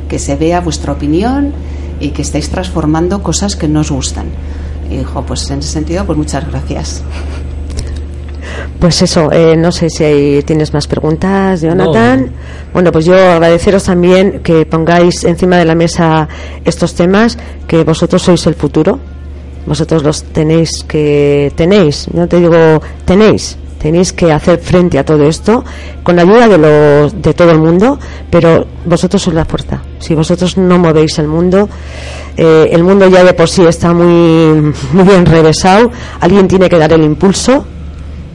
que se vea vuestra opinión y que estáis transformando cosas que no os gustan. Y, jo, pues en ese sentido, pues muchas gracias. Pues eso, eh, no sé si hay- tienes más preguntas, Jonathan. Bueno, pues yo agradeceros también que pongáis encima de la mesa estos temas, que vosotros sois el futuro. Vosotros los tenéis que tenéis, no te digo tenéis, tenéis que hacer frente a todo esto con la ayuda de los de todo el mundo, pero vosotros sois la fuerza. Si vosotros no movéis el mundo, eh, el mundo ya de por sí está muy muy bien revesado. Alguien tiene que dar el impulso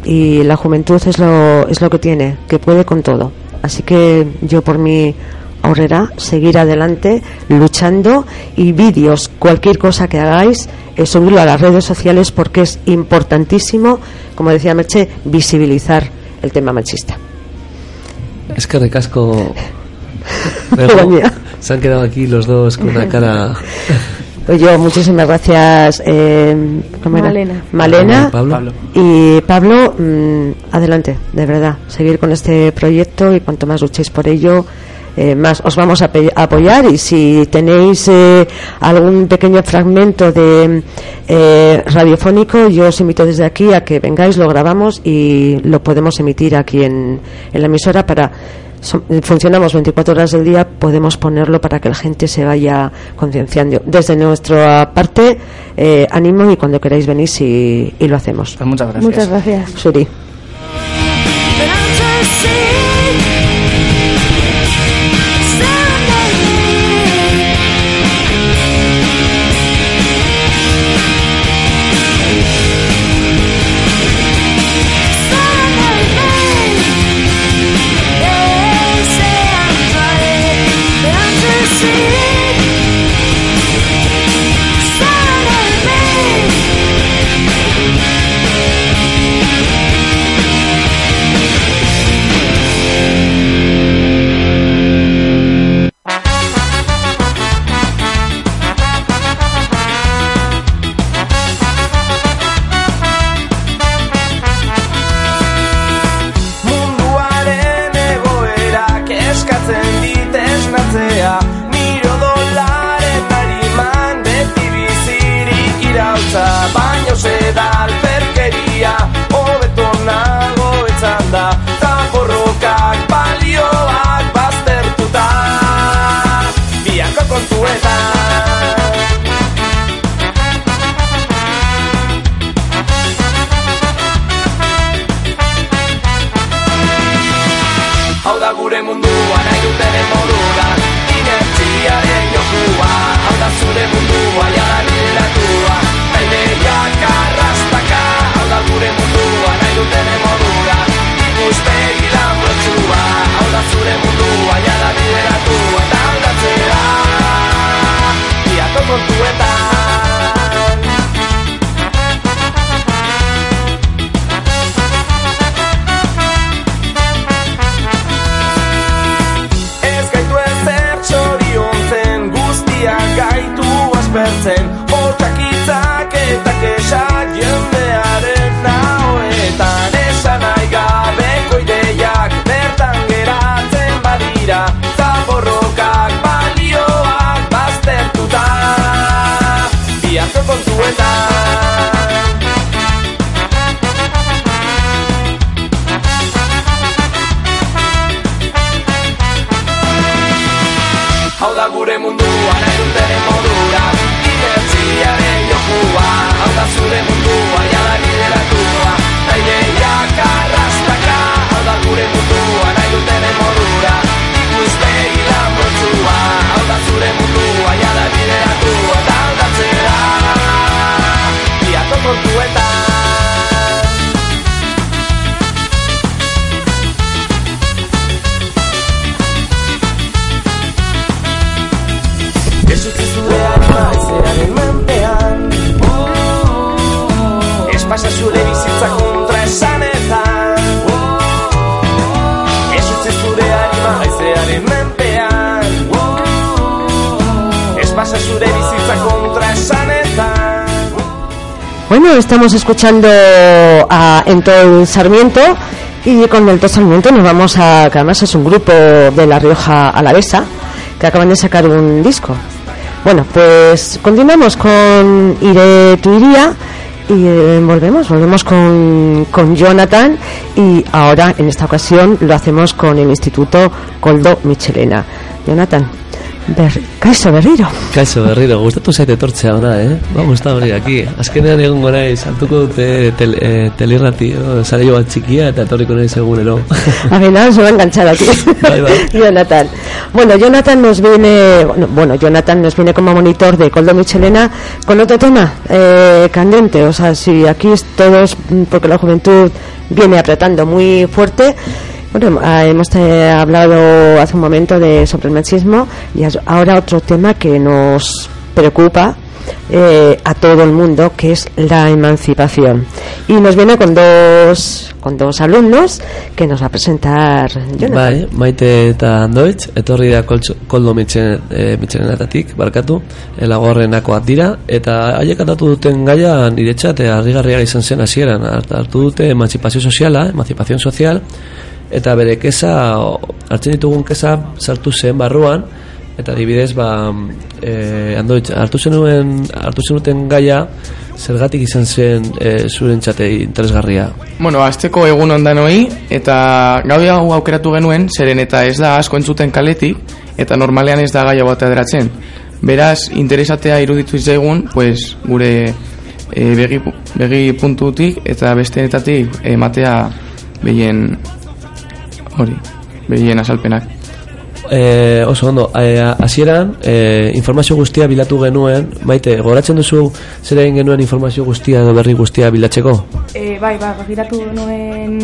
y la juventud es lo, es lo que tiene, que puede con todo. Así que yo por mi ahorrará seguir adelante luchando y vídeos, cualquier cosa que hagáis, eh, subirlo a las redes sociales porque es importantísimo, como decía Merche, visibilizar el tema machista. Es que recasco. Se han quedado aquí los dos con una cara. Pues yo, muchísimas gracias. Eh, ¿cómo era? Malena. Malena. ¿Y Pablo? Pablo. Y Pablo, mm, adelante, de verdad, seguir con este proyecto y cuanto más luchéis por ello, eh, más os vamos a, apoyar y si tenéis eh, algún pequeño fragmento de eh, radiofónico, yo os invito desde aquí a que vengáis, lo grabamos y lo podemos emitir aquí en, en la emisora para funcionamos 24 horas del día, podemos ponerlo para que la gente se vaya concienciando. Desde nuestra parte, eh, ánimo y cuando queráis venís y, y lo hacemos. Pues muchas gracias. Muchas gracias. Suri. Estamos escuchando a Entol Sarmiento y con Entol Sarmiento nos vamos a, que además es un grupo de La Rioja Alavesa que acaban de sacar un disco. Bueno, pues continuamos con Iré tu iría y eh, volvemos, volvemos con, con Jonathan y ahora en esta ocasión lo hacemos con el Instituto Coldo Michelena. Jonathan, ber, kaixo berriro. Kaixo berriro, gustatu zait etortzea ona, eh? Vamos, está hori aquí. Azkenean egongo naiz, hartuko dute tel, eh, telirrati, oh, saio bat txikia eta etorriko naiz egunero. A ver, nada, se va a enganchar aquí. Bye, bye. Jonathan. Bueno, Jonathan nos viene, bueno, bueno, Jonathan nos viene como monitor de Coldo Michelena con otro tema eh, candente. O sea, si aquí es todos, mm, porque la juventud viene apretando muy fuerte. Bueno, ah, hemos eh, hablado hace un momento de sobre el machismo y ahora otro tema que nos preocupa eh, a todo el mundo, que es la emancipación. Y nos viene con dos, con dos alumnos que nos va a presentar Jonathan. Bai, maite eta andoitz, etorri da koldo mitxen, e, mitxenetatik, barkatu, elagorrenakoak dira, eta haiek hartu duten gaia niretzat e, harrigarria izan zen hasieran Hart- hartu dute emantzipazio soziala, emantzipazio sozial, eta bere kesa, o, hartzen ditugun kesa sartu zen barruan, eta adibidez ba, e, andoitz, hartu zenuen, hartu zenuten gaia, zergatik izan zen e, zurentzate interesgarria? Bueno, azteko egun ondanoi, eta gaudi hau aukeratu genuen, zeren eta ez da asko entzuten kaletik, eta normalean ez da gaia bat aderatzen. Beraz, interesatea iruditu izaigun, pues, gure e, begi, begi puntutik eta bestenetatik ematea behien hori, behien asalpenak. E, oso ondo, e, hasieran e, informazio guztia bilatu genuen, maite, goratzen duzu zer egin genuen informazio guztia edo berri guztia bilatzeko? E, bai, bai, begiratu genuen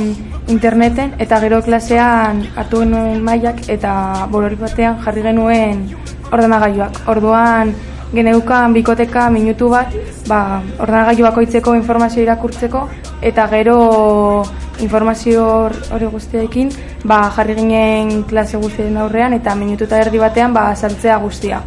interneten eta gero klasean hartu genuen mailak eta bolori batean jarri genuen ordenagailuak. Orduan geneukan bikoteka minutu bat, ba, ordenagailu bakoitzeko informazio irakurtzeko eta gero informazio hori guztiekin ba, jarri ginen klase guztien aurrean eta minutu eta erdi batean ba, saltzea guztia.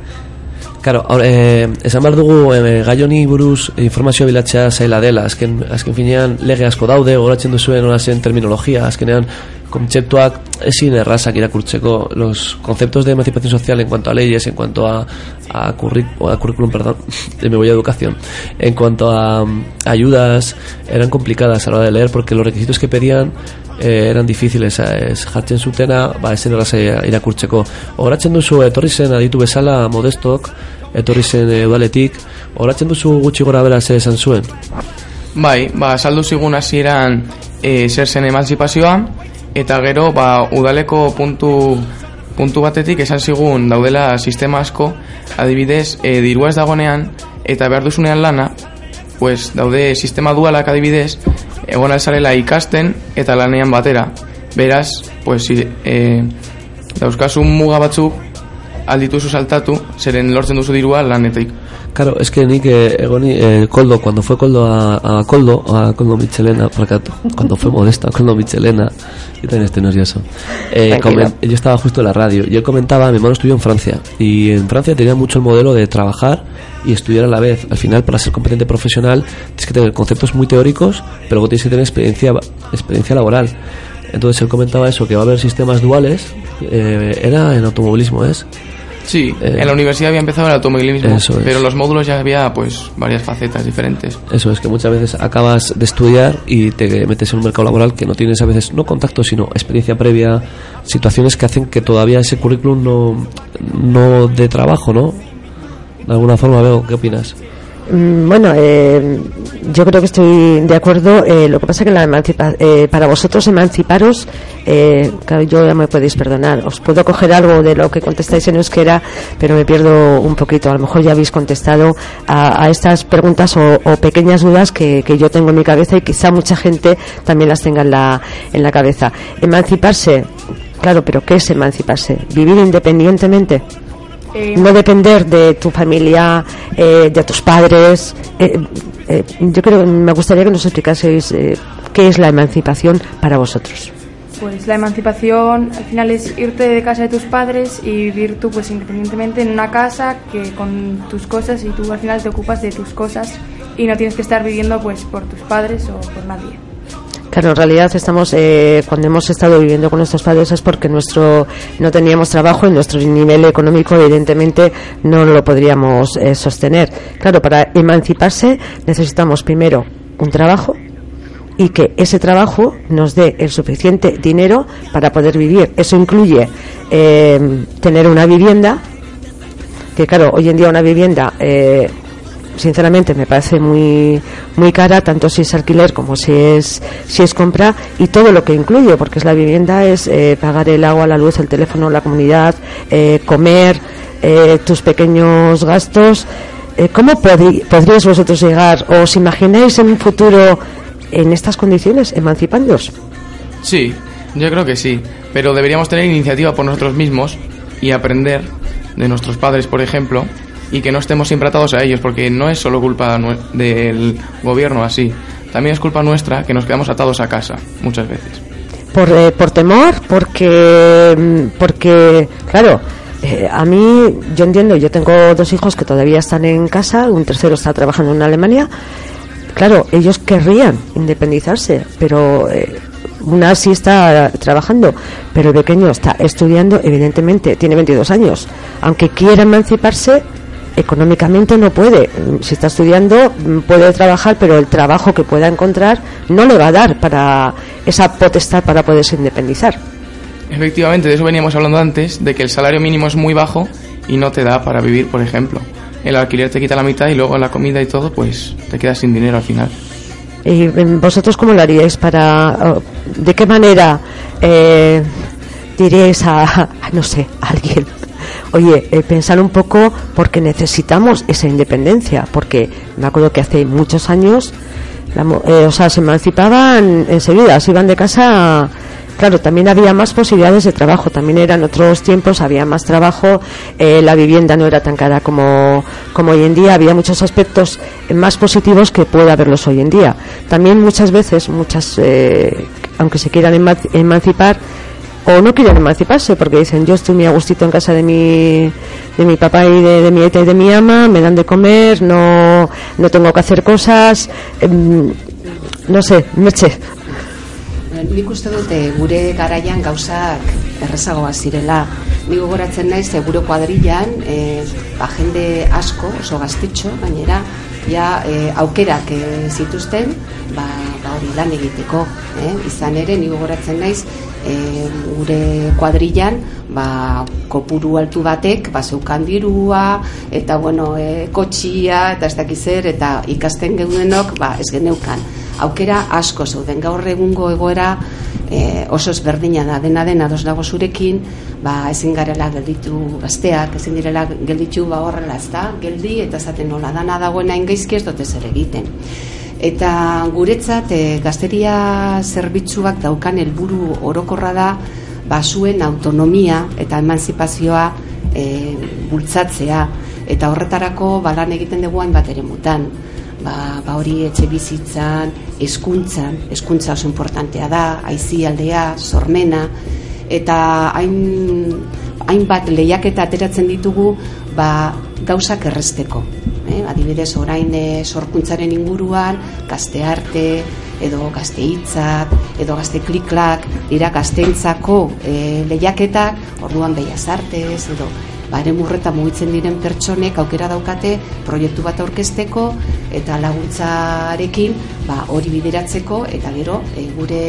Claro, eh, esan behar dugu eh, gai honi buruz informazioa bilatzea zaila dela, azken, azken finean lege asko daude, goratzen duzuen hona zen terminologia, azkenean kontzeptuak ezin errazak irakurtzeko los conceptos de emancipación social en cuanto a leyes, en cuanto a, a, a currículum, perdón, de me voy a educación, en cuanto a, a ayudas, eran complicadas a la hora de leer porque los requisitos que pedían eh, eran difíciles ez jartzen zutena ba esen erraza irakurtzeko. Oratzen duzu etorri zen aditu bezala modestok etorri zen e, udaletik. Oratzen duzu gutxi gora bera zer esan zuen? Bai, ba, saldu zigun hasieran e, zer zen emanzipazioa eta gero ba, udaleko puntu puntu batetik esan zigun daudela sistema asko adibidez e, dirua ez dagonean eta behar duzunean lana pues, daude sistema dualak adibidez egon alzarela ikasten eta lanean batera. Beraz, pues, e, dauzkazu muga batzuk aldituzu saltatu, zeren lortzen duzu dirua lanetik. Claro, es que nik eh, egoni eh, Coldo, cuando fue Coldo a, a Coldo, a Coldo Michelena, fracato, cuando fue Modesta, Coldo Michelena, yo también estoy nervioso. Eh, coment, yo estaba justo en la radio y él comentaba, mi hermano estudió en Francia y en Francia tenía mucho el modelo de trabajar y estudiar a la vez. Al final, para ser competente profesional, tienes que tener conceptos muy teóricos, pero luego tienes que tener experiencia, experiencia laboral. Entonces él comentaba eso, que va a haber sistemas duales, eh, era en automovilismo, ¿es? Sí, eh, en la universidad había empezado el automovilismo, es. pero los módulos ya había pues varias facetas diferentes. Eso es que muchas veces acabas de estudiar y te metes en un mercado laboral que no tienes a veces no contacto, sino experiencia previa, situaciones que hacen que todavía ese currículum no, no de trabajo, ¿no? De alguna forma, veo, ¿qué opinas? Mm, Bueno, eh, yo creo que estoy de acuerdo. Eh, lo que pasa que la emancipa eh, para vosotros emanciparos, eh, claro, yo ya me podéis perdonar. Os puedo coger algo de lo que contestáis en euskera, pero me pierdo un poquito. A lo mejor ya habéis contestado a, estas preguntas o, o pequeñas dudas que, que yo tengo en mi cabeza y quizá mucha gente también las tenga en la, en la cabeza. Emanciparse, claro, pero ¿qué es emanciparse? ¿Vivir independientemente? Eh, no depender de tu familia, eh, de tus padres. Eh, eh, yo creo que me gustaría que nos explicaseis eh, qué es la emancipación para vosotros. Pues la emancipación al final es irte de casa de tus padres y vivir tú pues independientemente en una casa que con tus cosas y tú al final te ocupas de tus cosas y no tienes que estar viviendo pues por tus padres o por nadie. Claro, en realidad estamos, eh, cuando hemos estado viviendo con nuestros padres es porque nuestro no teníamos trabajo y nuestro nivel económico evidentemente no lo podríamos eh, sostener. Claro, para emanciparse necesitamos primero un trabajo y que ese trabajo nos dé el suficiente dinero para poder vivir. Eso incluye eh, tener una vivienda, que claro, hoy en día una vivienda eh, sinceramente me parece muy muy cara tanto si es alquiler como si es si es compra y todo lo que incluye porque es la vivienda es eh, pagar el agua la luz el teléfono la comunidad eh, comer eh, tus pequeños gastos. Eh, ¿cómo podríais vosotros llegar o os imagináis en un futuro en estas condiciones emancipándoos Sí, yo creo que sí, pero deberíamos tener iniciativa por nosotros mismos y aprender de nuestros padres, por ejemplo, y que no estemos siempre atados a ellos, porque no es solo culpa del gobierno así, también es culpa nuestra que nos quedamos atados a casa muchas veces. por, eh, por temor, porque, mm, porque claro, eh, a mí, yo entiendo, yo tengo dos hijos que todavía están en casa, un tercero está trabajando en Alemania. Claro, ellos querrían independizarse, pero eh, una sí está trabajando, pero el pequeño está estudiando, evidentemente, tiene 22 años. Aunque quiera emanciparse, económicamente no puede. Si está estudiando puede trabajar, pero el trabajo que pueda encontrar no le va a dar para esa potestad para poderse independizar. Efectivamente, de eso veníamos hablando antes, de que el salario mínimo es muy bajo y no te da para vivir, por ejemplo. El alquiler te quita la mitad y luego la comida y todo, pues te quedas sin dinero al final. ¿Y mm, vosotros cómo lo haríais para, de qué manera eh, diríais a, a, no sé, a alguien, oye, eh, pensar un poco porque necesitamos esa independencia, porque me acuerdo que hace muchos años, la eh, o sea, se emancipaban enseguida, se iban de casa. Claro, también había más posibilidades de trabajo, también eran otros tiempos, había más trabajo, eh, la vivienda no era tan cara como, como hoy en día, había muchos aspectos más positivos que puede haberlos hoy en día. También muchas veces, muchas, eh, aunque se quieran eman- emancipar, o no quieren emanciparse porque dicen yo estoy muy a gustito en casa de mi de mi papá y de, de mi aita y de mi ama me dan de comer no no tengo que hacer cosas em, no sé Merche Nik uste dute gure garaian gauzak errezagoa zirela. Nik gogoratzen naiz ze gure kuadrillan e, ba, jende asko, oso gaztetxo, gainera, ja e, aukerak e, zituzten, ba, ba hori lan egiteko. Eh? Izan ere, nik gogoratzen naiz e, gure kuadrillan ba, kopuru altu batek ba, zeukan dirua eta bueno, e, kotxia eta ez dakiz zer eta ikasten geudenok ba, ez geneukan. Aukera asko zeuden. Gaur egungo egoera e, oso ezberdina da. Dena dena ados dago zurekin ba, ezin garela gelditu gazteak ezin direla gelditu ba horrela ez da geldi eta esaten nola dana dagoena ingaizki ez dute zer egiten eta guretzat e, gazteria zerbitzuak daukan helburu orokorra da ba, zuen autonomia eta emanzipazioa e, bultzatzea. Eta horretarako balan egiten dugu hainbat ere mutan ba, ba hori etxe bizitzan, eskuntzan, eskuntza oso importantea da, aizialdea, sormena, eta hain, hainbat lehiaketa ateratzen ditugu ba, gauzak erresteko. Eh? Adibidez, orain e, sorkuntzaren inguruan, gazte arte, edo gazte hitzak, edo gazte kliklak, dira gazteentzako e, lehiaketak, orduan behiaz artez, edo bare murreta mugitzen diren pertsonek aukera daukate proiektu bat aurkezteko eta laguntzarekin ba, hori bideratzeko eta gero e, gure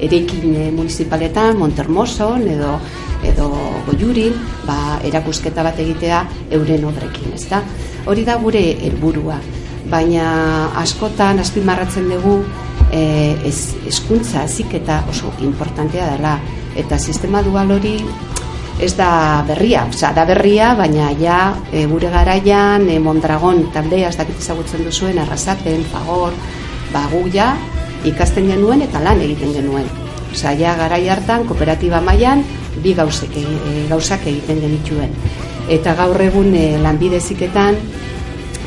erekin e, municipaletan, Montermoson edo edo goiurin ba, erakusketa bat egitea euren obrekin, ezta? Hori da gure helburua, baina askotan azpimarratzen dugu e, ez, eskuntza eziketa oso importantea dela eta sistema dual hori ez da berria, osea, da berria, baina ja e, gure garaian e, Mondragon taldea ez dakit ezagutzen duzuen arrasaten, fagor, ba gu ja ikasten genuen eta lan egiten genuen. Osea, ja garai hartan kooperatiba mailan bi gauzek, e, gauzak egiten genituen. Eta gaur egun e, lanbide heziketan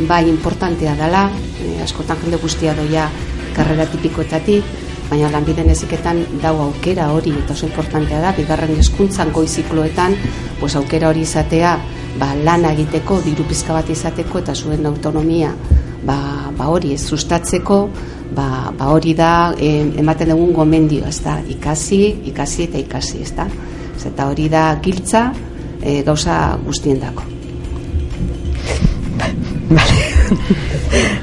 bai importantea dela, e, askotan jende guztia doia karrera tipikoetatik, baina lanbiden eziketan dau aukera hori eta oso importantea da, bigarren hezkuntzan goi zikloetan, pues aukera hori izatea, ba, lana egiteko, diru pizka bat izateko eta zuen autonomia ba, ba hori ez sustatzeko, ba, ba hori da e, ematen dugun gomendio, ez da, ikasi, ikasi eta ikasi, ez da. Eta hori da giltza e, gauza guztiendako.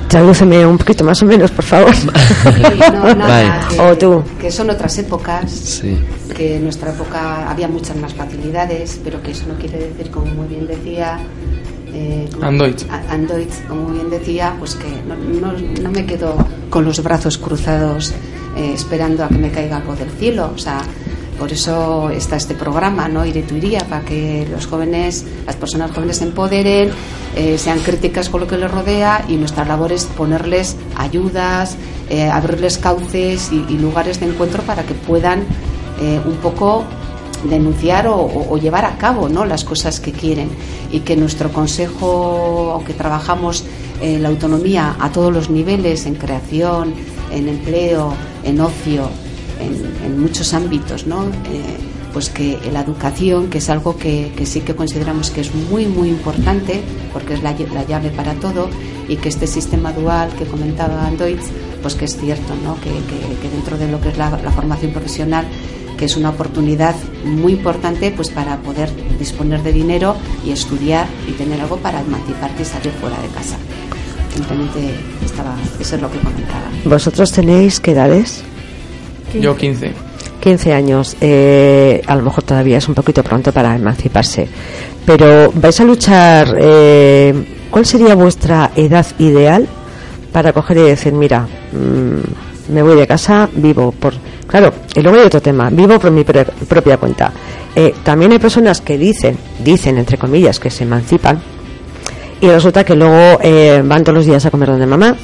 Tradúceme un poquito más o menos, por favor. No, nada, que, o tú. que son otras épocas, Sí. que en nuestra época había muchas más facilidades, pero que eso no quiere decir, como muy bien decía, eh, Andoitz. A- Andoitz, como muy bien decía, pues que no, no- no me quedo con los brazos cruzados eh, esperando a que me caiga algo del cielo, o sea, por eso está este programa, ¿no? Iré tu iría, para que los jóvenes, las personas jóvenes se empoderen, eh, sean críticas con lo que les rodea y nuestra labor es ponerles ayudas, eh, abrirles cauces y, lugares de encuentro para que puedan eh, un poco denunciar o llevar a cabo ¿no? las cosas que quieren y que nuestro consejo, aunque trabajamos eh, la autonomía a todos los niveles, en creación, en empleo, en ocio, en, en muchos ámbitos, ¿no? Eh, pues que la educación, que es algo que, sí que consideramos que es muy, muy importante, porque es la, la llave para todo, y que este sistema dual que comentaba Deutsch, pues que es cierto, ¿no? que, dentro de lo que es la, la formación profesional, que es una oportunidad muy importante pues para poder disponer de dinero y estudiar y tener algo para emanciparte y salir fuera de casa. Simplemente estaba, eso es lo que comentaba. ¿Vosotros tenéis qué? Yo 15. 15 años. Eh, a lo mejor todavía es un poquito pronto para emanciparse. Pero vais a luchar. Eh, ¿Cuál sería vuestra edad ideal para coger y decir, mira, mm, me voy de casa, vivo por. Claro, y luego hay otro tema, vivo por mi pre- propia cuenta. Eh, también hay personas que dicen, dicen entre comillas, que se emancipan y resulta que luego eh, van todos los días a comer donde mamá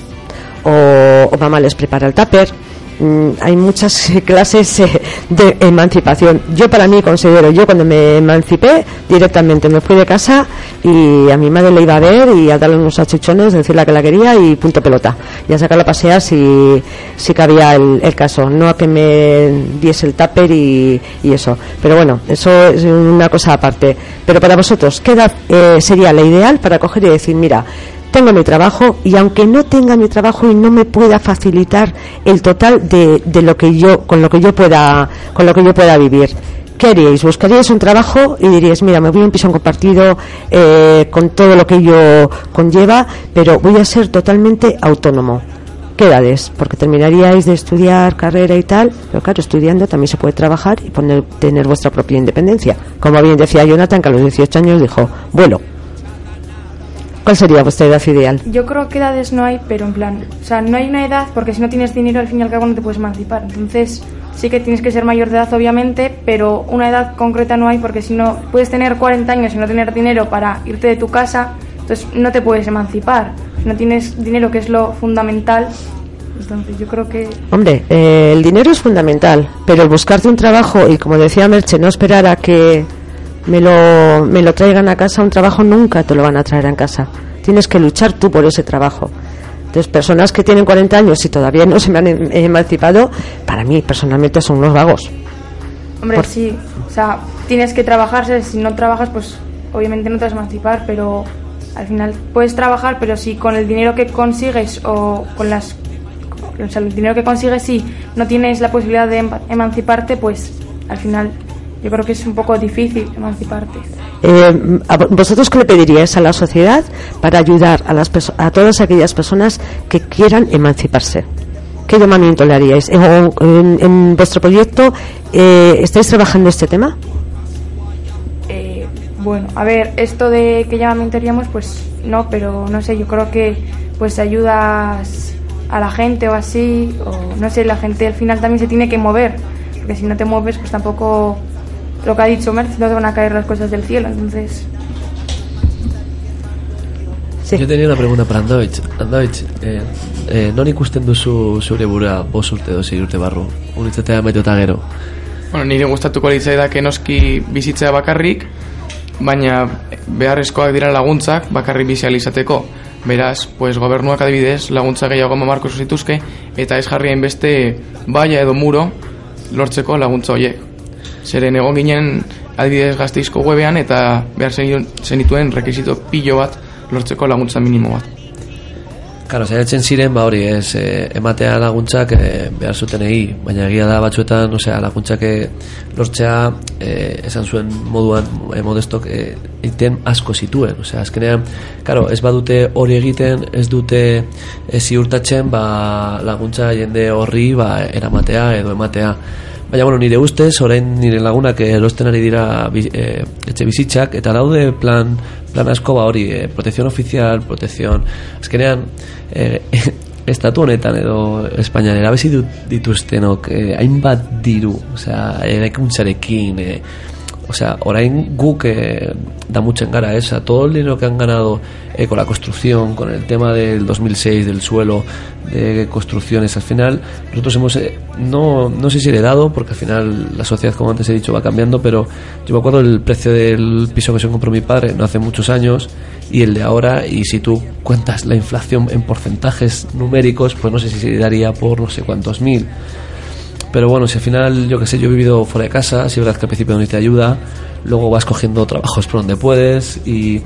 o, o mamá les prepara el tupper. Mm, hay muchas clases eh, de emancipación. Yo para mí considero, yo cuando me emancipé directamente me fui de casa y a mi madre le iba a ver y a darle unos achuchones, decirle que la quería y punto pelota. Y a sacarla a pasear si, si cabía el, el caso. No a que me diese el tupper y, y eso. Pero bueno, eso es una cosa aparte. Pero para vosotros, ¿qué edad eh, sería la ideal para coger y decir, mira, tengo mi trabajo y aunque no tenga mi trabajo y no me pueda facilitar el total de, de lo que yo con lo que yo pueda con lo que yo pueda vivir ¿qué haríais? buscaríais un trabajo y diríais mira me voy a un piso compartido eh, con todo lo que ello conlleva pero voy a ser totalmente autónomo ¿Qué edades? Porque terminaríais de estudiar carrera y tal, pero claro, estudiando también se puede trabajar y poner, tener vuestra propia independencia. Como bien decía Jonathan, que a los 18 años dijo, vuelo. ¿Cuál sería vuestra edad ideal? Yo creo que edades no hay, pero en plan, o sea, no hay una edad porque si no tienes dinero al fin y al cabo no te puedes emancipar. Entonces, sí que tienes que ser mayor de edad obviamente, pero una edad concreta no hay porque si no puedes tener 40 años y no tener dinero para irte de tu casa, entonces no te puedes emancipar. No tienes dinero, que es lo fundamental, entonces yo creo que Hombre, eh, el dinero es fundamental, pero el buscarte un trabajo y como decía Merche, no esperar a que me lo, me lo traigan a casa, un trabajo nunca te lo van a traer a casa. Tienes que luchar tú por ese trabajo. Entonces, personas que tienen 40 años y todavía no se me han em- emancipado, para mí personalmente son unos vagos. Hombre, Por- sí, o sea, tienes que trabajarse, si no trabajas, pues obviamente no te vas a emancipar, pero al final puedes trabajar, pero si con el dinero que consigues o con las o sea, el dinero que consigues si no tienes la posibilidad de em- emanciparte, pues al final yo creo que es un poco difícil emanciparte. Eh, ¿a vo- ¿Vosotros qué le pediríais a la sociedad para ayudar a, las a todas aquellas personas que quieran emanciparse? ¿Qué llamamiento le haríais? ¿En, en- en vuestro proyecto eh, estáis trabajando este tema? Eh, bueno, a ver, esto de que llamamiento haríamos, pues no, pero no sé, yo creo que pues ayudas a la gente o así, o no sé, la gente al final también se tiene que mover, porque si no te mueves, pues tampoco, lo que ha dicho Merz, no te van a caer las cosas del cielo, entonces... Yo tenía una pregunta para Andavich. Andavich, eh, eh, non ikusten duzu zure burua bost urte edo sei urte barru? Unitzea meteo eta gero. Bueno, nire gustatuko litzaidake noski bizitzea bakarrik, baina beharrezkoak dira laguntzak bakarrik bizi izateko. Beraz, pues gobernuak adibidez laguntza gehiago mamarko zituzke eta ez jarri beste baia edo muro lortzeko laguntza horiek. Zeren egon ginen adibidez gazteizko webean eta behar zenituen- rekizito pilo bat lortzeko laguntza minimo bat. Karo, saiatzen ziren, ba hori, ez, eh, ematea laguntzak eh, behar zutenei, baina egia da batzuetan, osea, laguntzak eh, lortzea, eh, esan zuen moduan, eh, modestok, egiten asko zituen, osea, azkenean, karo, ez badute hori egiten, ez dute ziurtatzen, ba, laguntza jende horri, ba, eramatea edo ematea. Baina, bueno, nire ustez, orain nire lagunak erosten ari dira eh, etxe bizitzak, eta daude plan, plan asko, ba hori, eh, protekzion ofizial, protekzion, azkenean, eh, estatu honetan edo Espainian erabezi dituztenok eh, hainbat diru, osea, eraikuntzarekin, eh, osea, orain guk eh, damutzen gara, ez, a todo el dinero que han ganado eh, con la construcción, con el tema del 2006, del suelo, de construcciones, al final nosotros hemos, eh, no, no sé si heredado, porque al final la sociedad, como antes he dicho, va cambiando, pero yo me acuerdo el precio del piso que se compró mi padre no hace muchos años y el de ahora, y si tú cuentas la inflación en porcentajes numéricos, pues no sé si se daría por no sé cuántos mil. Pero bueno, si al final, yo que sé, yo he vivido fuera de casa, si es verdad que al principio no te ayuda, luego vas cogiendo trabajos por donde puedes y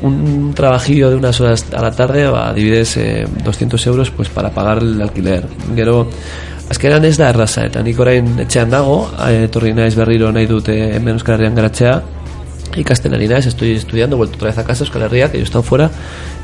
un trabajillo de unas horas a la tarde va, divides eh, 200 euros pues para pagar el alquiler. Pero Azkenan ez da erraza, eta nik orain etxean dago, eh, etorri naiz berriro nahi dute hemen Euskal Herrian garatzea, ikasten ari estoy estudiando, vuelto otra vez a casa, Euskal Herria, que yo he estado fuera,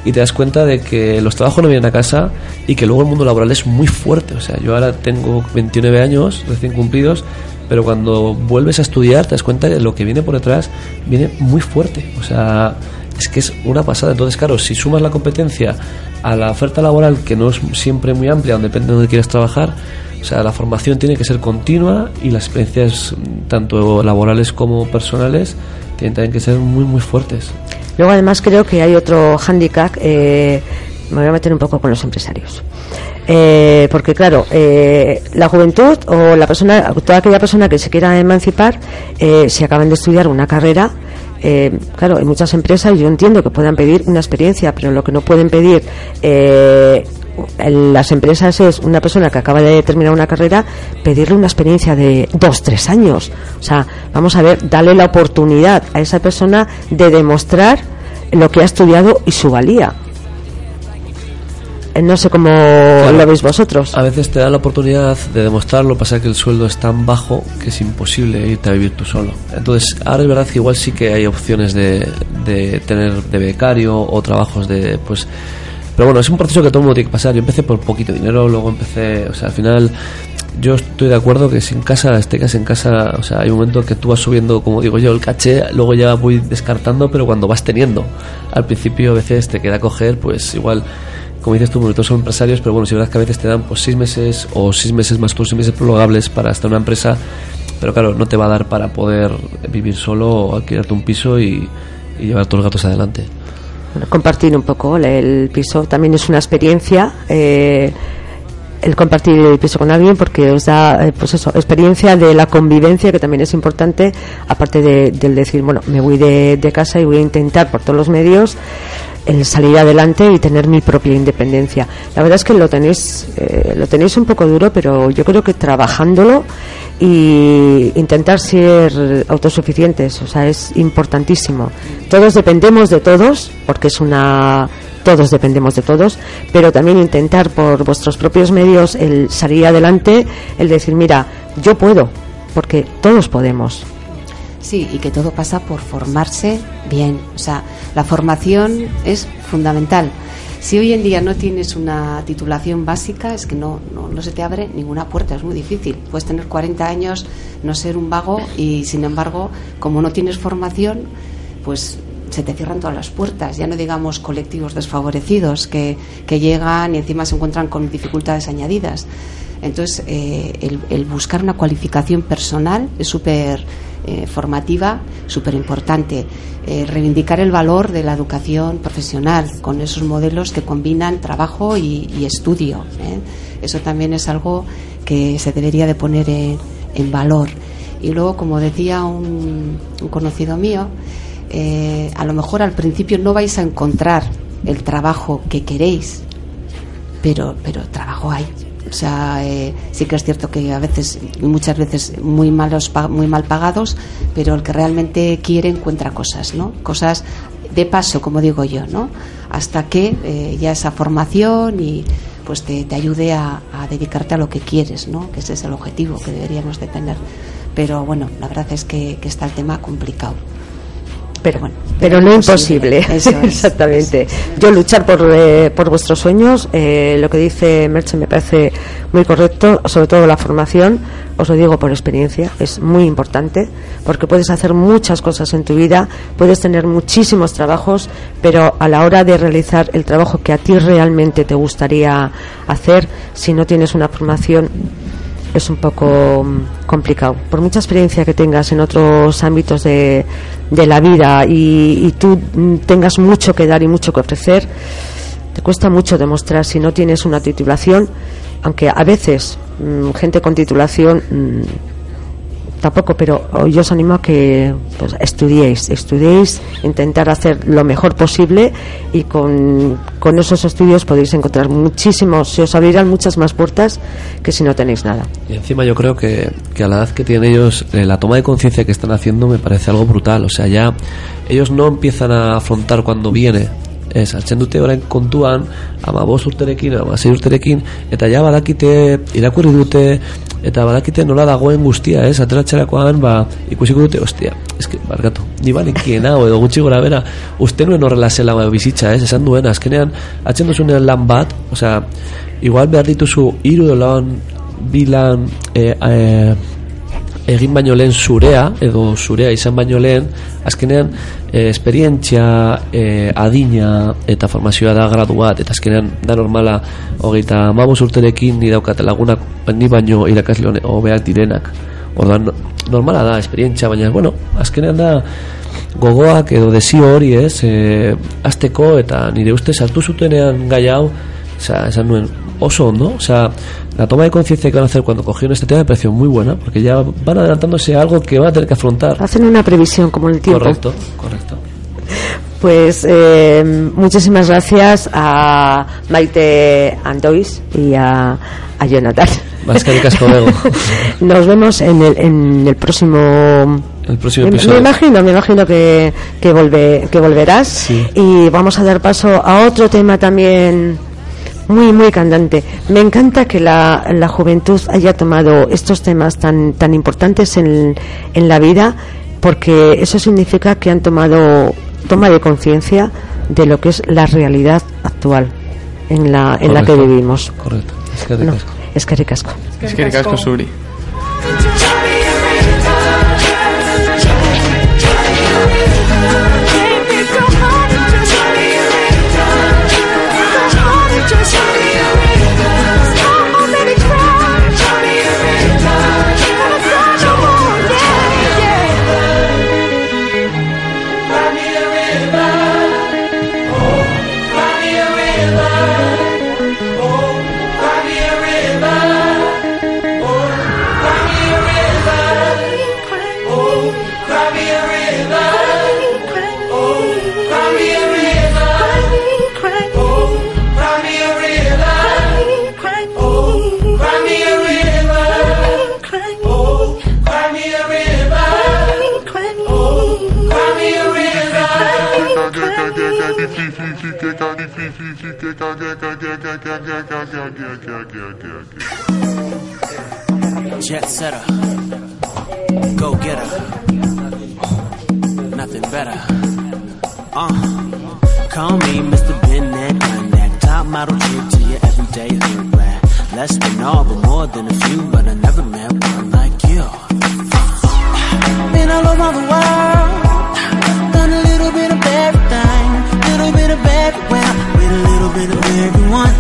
y te das cuenta de que los trabajos no vienen a casa y que luego el mundo laboral es muy fuerte. O sea, yo ahora tengo 29 años recién cumplidos, pero cuando vuelves a estudiar te das cuenta de lo que viene por detrás viene muy fuerte. O sea, es que es una pasada. Entonces, claro, si sumas la competencia a la oferta laboral, que no es siempre muy amplia, donde depende de donde quieras trabajar, o sea, la formación tiene que ser continua y las experiencias, tanto laborales como personales, tienen también que ser muy, muy fuertes. Luego, además, creo que hay otro hándicap. Eh, me voy a meter un poco con los empresarios. Eh, porque, claro, eh, la juventud o la persona, toda aquella persona que se quiera emancipar, eh, si acaban de estudiar una carrera, eh, claro, hay muchas empresas, yo entiendo que puedan pedir una experiencia, pero lo que no pueden pedir eh, en las empresas es una persona que acaba de terminar una carrera, pedirle una experiencia de dos, tres años. O sea, vamos a ver, darle la oportunidad a esa persona de demostrar lo que ha estudiado y su valía. Eh, No sé cómo lo veis vosotros. A veces te da la oportunidad de demostrarlo, pasa que el sueldo es tan bajo que es imposible irte a vivir tú solo. Entonces, ahora es verdad que igual sí que hay opciones de, de tener de becario o trabajos de, pues, pero bueno, es un proceso que todo el mundo tiene que pasar. Yo empecé por poquito dinero, luego empecé, o sea, al final yo estoy de acuerdo que si en casa, estés en casa, o sea, hay un momento que tú vas subiendo, como digo yo, el caché, luego ya voy descartando, pero cuando vas teniendo, al principio a veces te queda coger, pues igual, como dices tú, todos son empresarios, pero bueno, si verdad que a veces te dan pues seis meses o seis meses más tus seis meses prolongables para estar en una empresa, pero claro, no te va a dar para poder vivir solo o alquilarte un piso y, y llevar todos los gatos adelante. Compartir un poco el, piso también es una experiencia eh, el compartir el piso con alguien porque os da eh, pues eso experiencia de la convivencia que también es importante aparte de, del decir bueno me voy de casa y voy a intentar por todos los medios el salir adelante y tener mi propia independencia la verdad es que lo tenéis eh, lo tenéis un poco duro pero yo creo que trabajándolo y intentar ser autosuficientes, o sea, es importantísimo. Todos dependemos de todos, porque es una todos dependemos de todos, pero también intentar por vuestros propios medios el salir adelante, el decir, mira, yo puedo, porque todos podemos. Sí, y que todo pasa por formarse bien. O sea, la formación es fundamental. Si hoy en día no tienes una titulación básica, es que no, no, no, se te abre ninguna puerta, es muy difícil. Puedes tener 40 años, no ser un vago y, sin embargo, como no tienes formación, pues se te cierran todas las puertas. Ya no digamos colectivos desfavorecidos que, que llegan y encima se encuentran con dificultades añadidas. Entonces, eh, el, el, buscar una cualificación personal es súper eh, formativa, súper importante. Eh, reivindicar el valor de la educación profesional con esos modelos que combinan trabajo y, estudio. ¿eh? Eso también es algo que se debería de poner en, en valor. Y luego, como decía un, un conocido mío, a lo mejor al principio no vais a encontrar el trabajo que queréis, pero, pero trabajo hay. O sea, eh, sí que es cierto que a veces, muchas veces muy malos, muy mal pagados, pero el que realmente quiere encuentra cosas, ¿no? Cosas de paso, como digo yo, ¿no? Hasta que eh, ya esa formación y pues te, ayude a, dedicarte a lo que quieres, ¿no? Que ese es el objetivo que deberíamos de tener. Pero bueno, la verdad es que está el tema complicado pero bueno pero no imposible. Es, exactamente. es, yo luchar por, eh, por vuestros sueños eh, lo que dice Merche me parece muy correcto sobre todo la formación. Os lo digo por experiencia es muy importante porque puedes hacer muchas cosas en tu vida puedes tener muchísimos trabajos pero a la hora de realizar el trabajo que a ti realmente te gustaría hacer si no tienes una formación es un poco complicado. Por mucha experiencia que tengas en otros ámbitos de, de la vida y, y, tú tengas mucho que dar y mucho que ofrecer, te cuesta mucho demostrar si no tienes una titulación, aunque a veces mmm, gente con titulación tampoco, pero yo os animo a que pues, estudiéis, estudiéis, intentar hacer lo mejor posible y con, con, esos estudios podéis encontrar muchísimos, se os abrirán muchas más puertas que si no tenéis nada. Y encima yo creo que, que a la edad que tienen ellos, eh, la toma de conciencia que están haciendo me parece algo brutal, o sea, ya ellos no empiezan a afrontar cuando viene Ez, hartzen dute orain kontuan, ama urterekin, ama urterekin, eta ja badakite, irakurri dute, eta badakite nola dagoen guztia, ez, ateratzerakoan, ba, ikusiko dute, ostia, eske, barkatu, ni banekien hau, edo gutxi gora bera, uste nuen horrela zela ba, bizitza, ez, esan duen, azkenean, atzen duzunean lan bat, osea, igual behar dituzu, iru lan, bi lan, e, e, egin baino lehen zurea edo zurea izan baino lehen azkenean e, esperientzia e, adina eta formazioa da gradu bat eta azkenean da normala hogeita mabos urterekin ni daukat lagunak ni baino irakasle hobeak direnak. Orduan normala da esperientzia baina bueno azkenean da gogoak edo desio hori ez e, azteko eta nire uste sartu zutenean gai hau esan nuen oso hondo o sea la toma de conciencia que van a hacer cuando cogieron este tema me pareció muy buena, porque ya van adelantándose a algo que van a tener que afrontar. Hacen una previsión como el tiempo. Correcto, correcto. Pues eh, muchísimas gracias a Maite Andois y a, a Jonathan. Nos vemos en el, en el próximo el próximo episodio. Me, imagino, me imagino que, que, volve, que volverás. Y vamos a dar paso a otro tema también muy, muy candente. Me encanta que la, la juventud haya tomado estos temas tan, tan importantes en, en la vida, porque eso significa que han tomado toma de conciencia de lo que es la realidad actual en la, en la que vivimos. Correcto. Es que ricasco. Es que ricasco, Suri. Jet setter, go getter, nothing better. Uh, call me Mr. Bennett, run that top model chick to your everyday hood rat. Less than all, but more than a few, but I never met one like you. Been all over the world, done a little bit of everything, little bit of everywhere, little bit of everyone.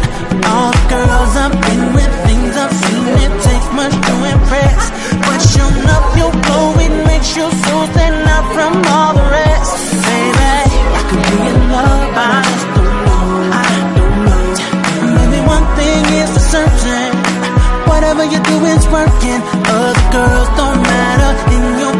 All the girls I've been with, things I've seen, it takes much to impress. But showing up your glow, it makes you so stand out from all the rest. Baby, I could be in love, I just don't know. I don't know. Maybe one thing is for certain. Whatever you do is working. Other girls don't matter. In your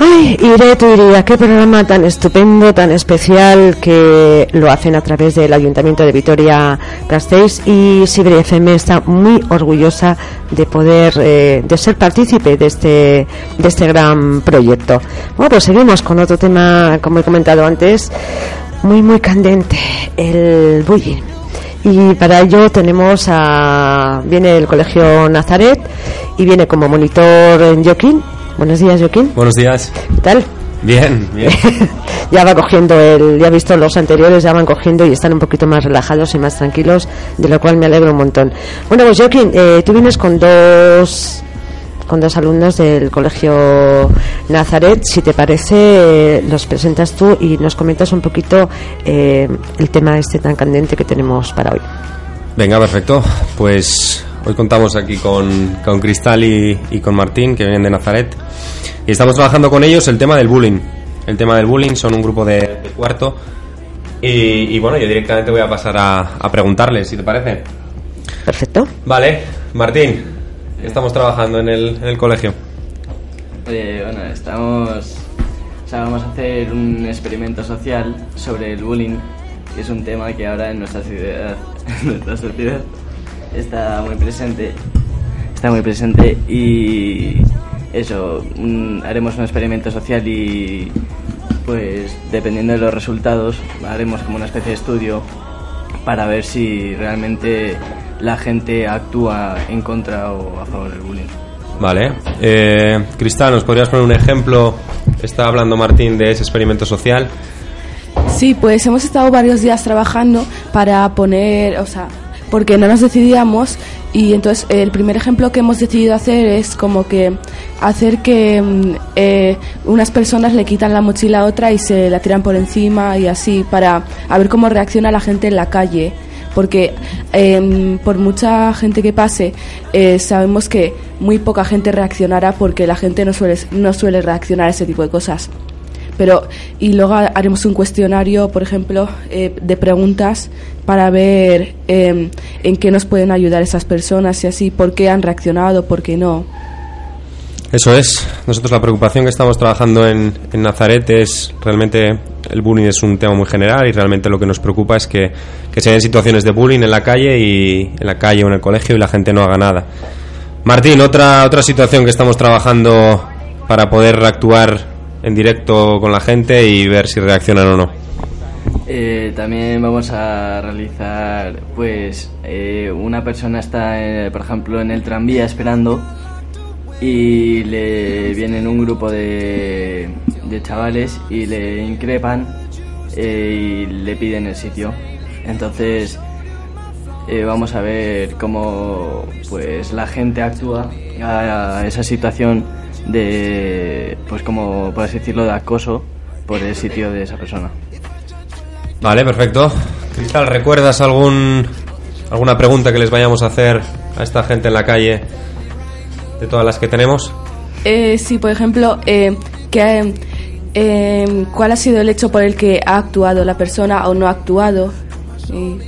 Ay, iré, tú qué programa tan estupendo, tan especial que lo hacen a través del Ayuntamiento de Vitoria Gasteiz y Sibre FM está muy orgullosa de poder, eh, de ser partícipe de este, de este gran proyecto. Bueno, pues seguimos con otro tema, como he comentado antes, muy, muy candente, el bullying. Y para ello tenemos a, viene el Colegio Nazaret y viene como monitor Joaquín. Buenos días, Joaquín. Buenos días. ¿Qué tal? Bien, bien. ya va cogiendo el, ya he visto los anteriores, ya van cogiendo y están un poquito más relajados y más tranquilos, de lo cual me alegro un montón. Bueno, pues Joaquín, eh, tú vienes con dos con dos alumnos del colegio Nazaret. Si te parece, eh, los presentas tú y nos comentas un poquito eh, el tema este tan candente que tenemos para hoy. Venga, perfecto. Pues Hoy contamos aquí con, con Cristal y, y con Martín, que vienen de Nazaret. Y estamos trabajando con ellos el tema del bullying. El tema del bullying, son un grupo de, de cuarto. Y, y bueno, yo directamente voy a pasar a, a preguntarles, si te parece. Perfecto. Vale, Martín, estamos trabajando en el, en el colegio. Oye, bueno, estamos. O sea, vamos a hacer un experimento social sobre el bullying, que es un tema que ahora en nuestra sociedad, en nuestra sociedad está muy presente. Está muy presente y eso, un- haremos un experimento social y pues dependiendo de los resultados haremos como una especie de estudio para ver si realmente la gente actúa en contra o a favor del bullying. Vale. Eh, Cristal, ¿nos podrías poner un ejemplo? Está hablando Martín de ese experimento social. Sí, pues hemos estado varios días trabajando para poner, o sea, porque no nos decidíamos y entonces el primer ejemplo que hemos decidido hacer es como que hacer que mm, eh, unas personas le quitan la mochila a otra y se la tiran por encima y así para a ver cómo reacciona la gente en la calle. Porque em, por mucha gente que pase eh, sabemos que muy poca gente reaccionará porque la gente no suele no suele reaccionar a ese tipo de cosas pero y luego haremos un cuestionario por ejemplo eh, de preguntas para ver eh, en qué nos pueden ayudar esas personas y así por qué han reaccionado por qué no Eso es. Nosotros la preocupación que estamos trabajando en, en Nazaret es realmente el bullying es un tema muy general y realmente lo que nos preocupa es que, que se den situaciones de bullying en la calle y en la calle o en el colegio y la gente no haga nada. Martín, otra otra situación que estamos trabajando para poder actuar en directo con la gente y ver si reaccionan o no. Eh, también vamos a realizar, pues, eh, una persona está, eh, por ejemplo, en el tranvía esperando y le vienen un grupo de, de chavales y le increpan eh, y le piden el sitio. Entonces, eh, vamos a ver cómo, pues, la gente actúa a, a esa situación de, pues, como, por así decirlo, de acoso por el sitio de esa persona. Vale, perfecto. Cristal, ¿recuerdas algún alguna pregunta que les vayamos a hacer a esta gente en la calle de todas las que tenemos? Eh, sí, por ejemplo, eh, que, eh, ¿cuál ha sido el hecho por el que ha actuado la persona o no ha actuado? Y-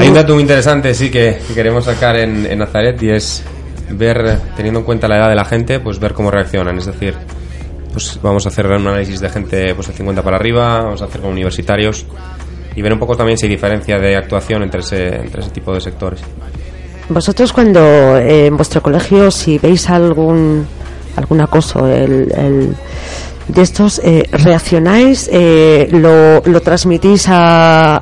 Hay un dato muy interesante, sí, que, que queremos sacar en, en Nazaret y es ver, teniendo en cuenta la edad de la gente, pues ver cómo reaccionan. Es decir, pues vamos a hacer un análisis de gente pues de 50 para arriba, vamos a hacer con universitarios y ver un poco también si hay diferencia de actuación entre ese, entre ese tipo de sectores. Vosotros cuando eh, en vuestro colegio si veis algún algún acoso el, el- de estos eh, reaccionáis eh, lo, lo transmitís a,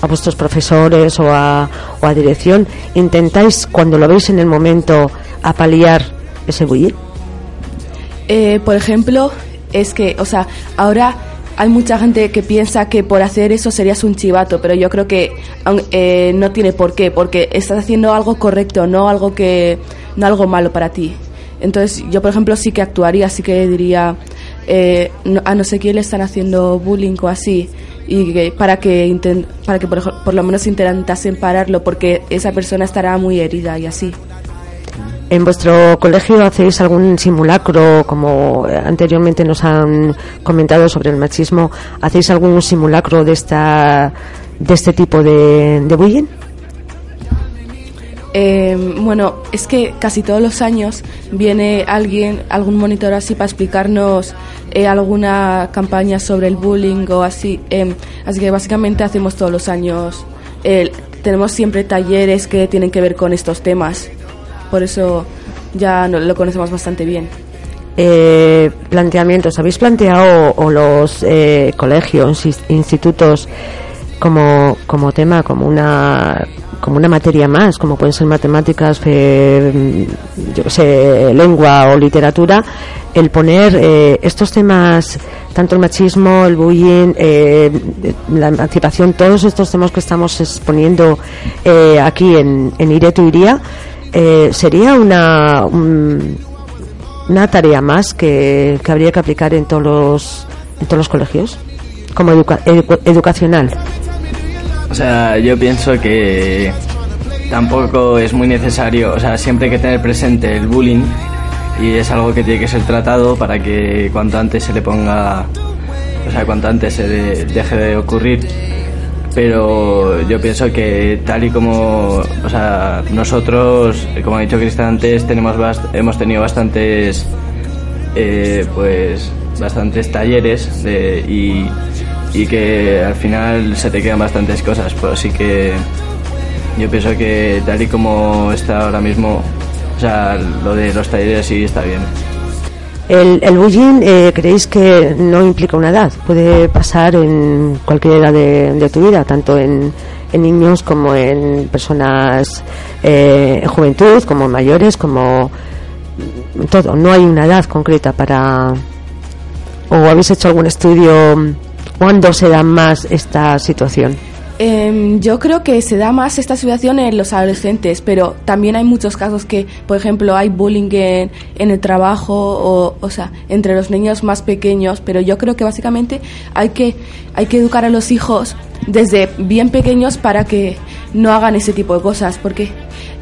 a vuestros profesores o a, o a dirección intentáis cuando lo veis en el momento a paliar ese bullying Eh, por ejemplo, es que, o sea, ahora hay mucha gente que piensa que por hacer eso serías un chivato, pero yo creo que eh, no tiene por qué, porque estás haciendo algo correcto, no algo que, no algo malo para ti. Entonces, yo por ejemplo sí que actuaría, sí que diría eh, no- a no sé quién le están haciendo bullying o así, y que, para que para que por, lo menos intentasen pararlo, porque esa persona estará muy herida y así. ¿En vuestro colegio hacéis algún simulacro, como anteriormente nos han comentado sobre el machismo? ¿Hacéis algún simulacro de esta de este tipo de, de bullying? Eh, bueno, es que casi todos los años viene alguien, algún monitor así para explicarnos eh, alguna campaña sobre el bullying o así. Eh, así que básicamente hacemos todos los años. eh, tenemos siempre talleres que tienen que ver con estos temas. Por eso ya lo conocemos bastante bien. Eh, planteamientos. ¿Habéis planteado o los eh, colegios, ins- institutos, como, como tema, como una como una materia más, como pueden ser matemáticas, fe- yo sé, lengua o literatura, el poner eh, estos temas, tanto el machismo, el bullying, eh, la emancipación, todos estos temas que estamos exponiendo eh, aquí en, en Iretu Iría, eh, sería una, un- una tarea más que, que habría que aplicar en todos los, en todos los colegios, como educa- edu- educacional. O sea, yo pienso que tampoco es muy necesario, o sea, siempre hay que tener presente el bullying y es algo que tiene que ser tratado para que cuanto antes se le ponga, o sea, cuanto antes se de- deje de ocurrir. Pero yo pienso que tal y como, o sea, nosotros, como ha dicho Cristian antes, tenemos hemos tenido bastantes, eh, pues, bastantes talleres de, y, y que al final se te quedan bastantes cosas. Pues así que yo pienso que tal y como está ahora mismo, o sea, lo de los talleres sí está bien. El, bullying, eh, ¿creéis que no implica una edad? Puede pasar en cualquier edad de, tu vida, tanto en, en niños como en personas eh, en juventud, como mayores, como todo. No hay una edad concreta para. ¿O habéis hecho algún estudio? ¿Cuándo se da más esta situación? Em, yo creo que se da más esta situación en los adolescentes, pero también hay muchos casos que, por ejemplo, hay bullying en, en el trabajo o, o sea, entre los niños más pequeños, pero yo creo que básicamente hay que, hay que educar a los hijos desde bien pequeños para que no hagan ese tipo de cosas, porque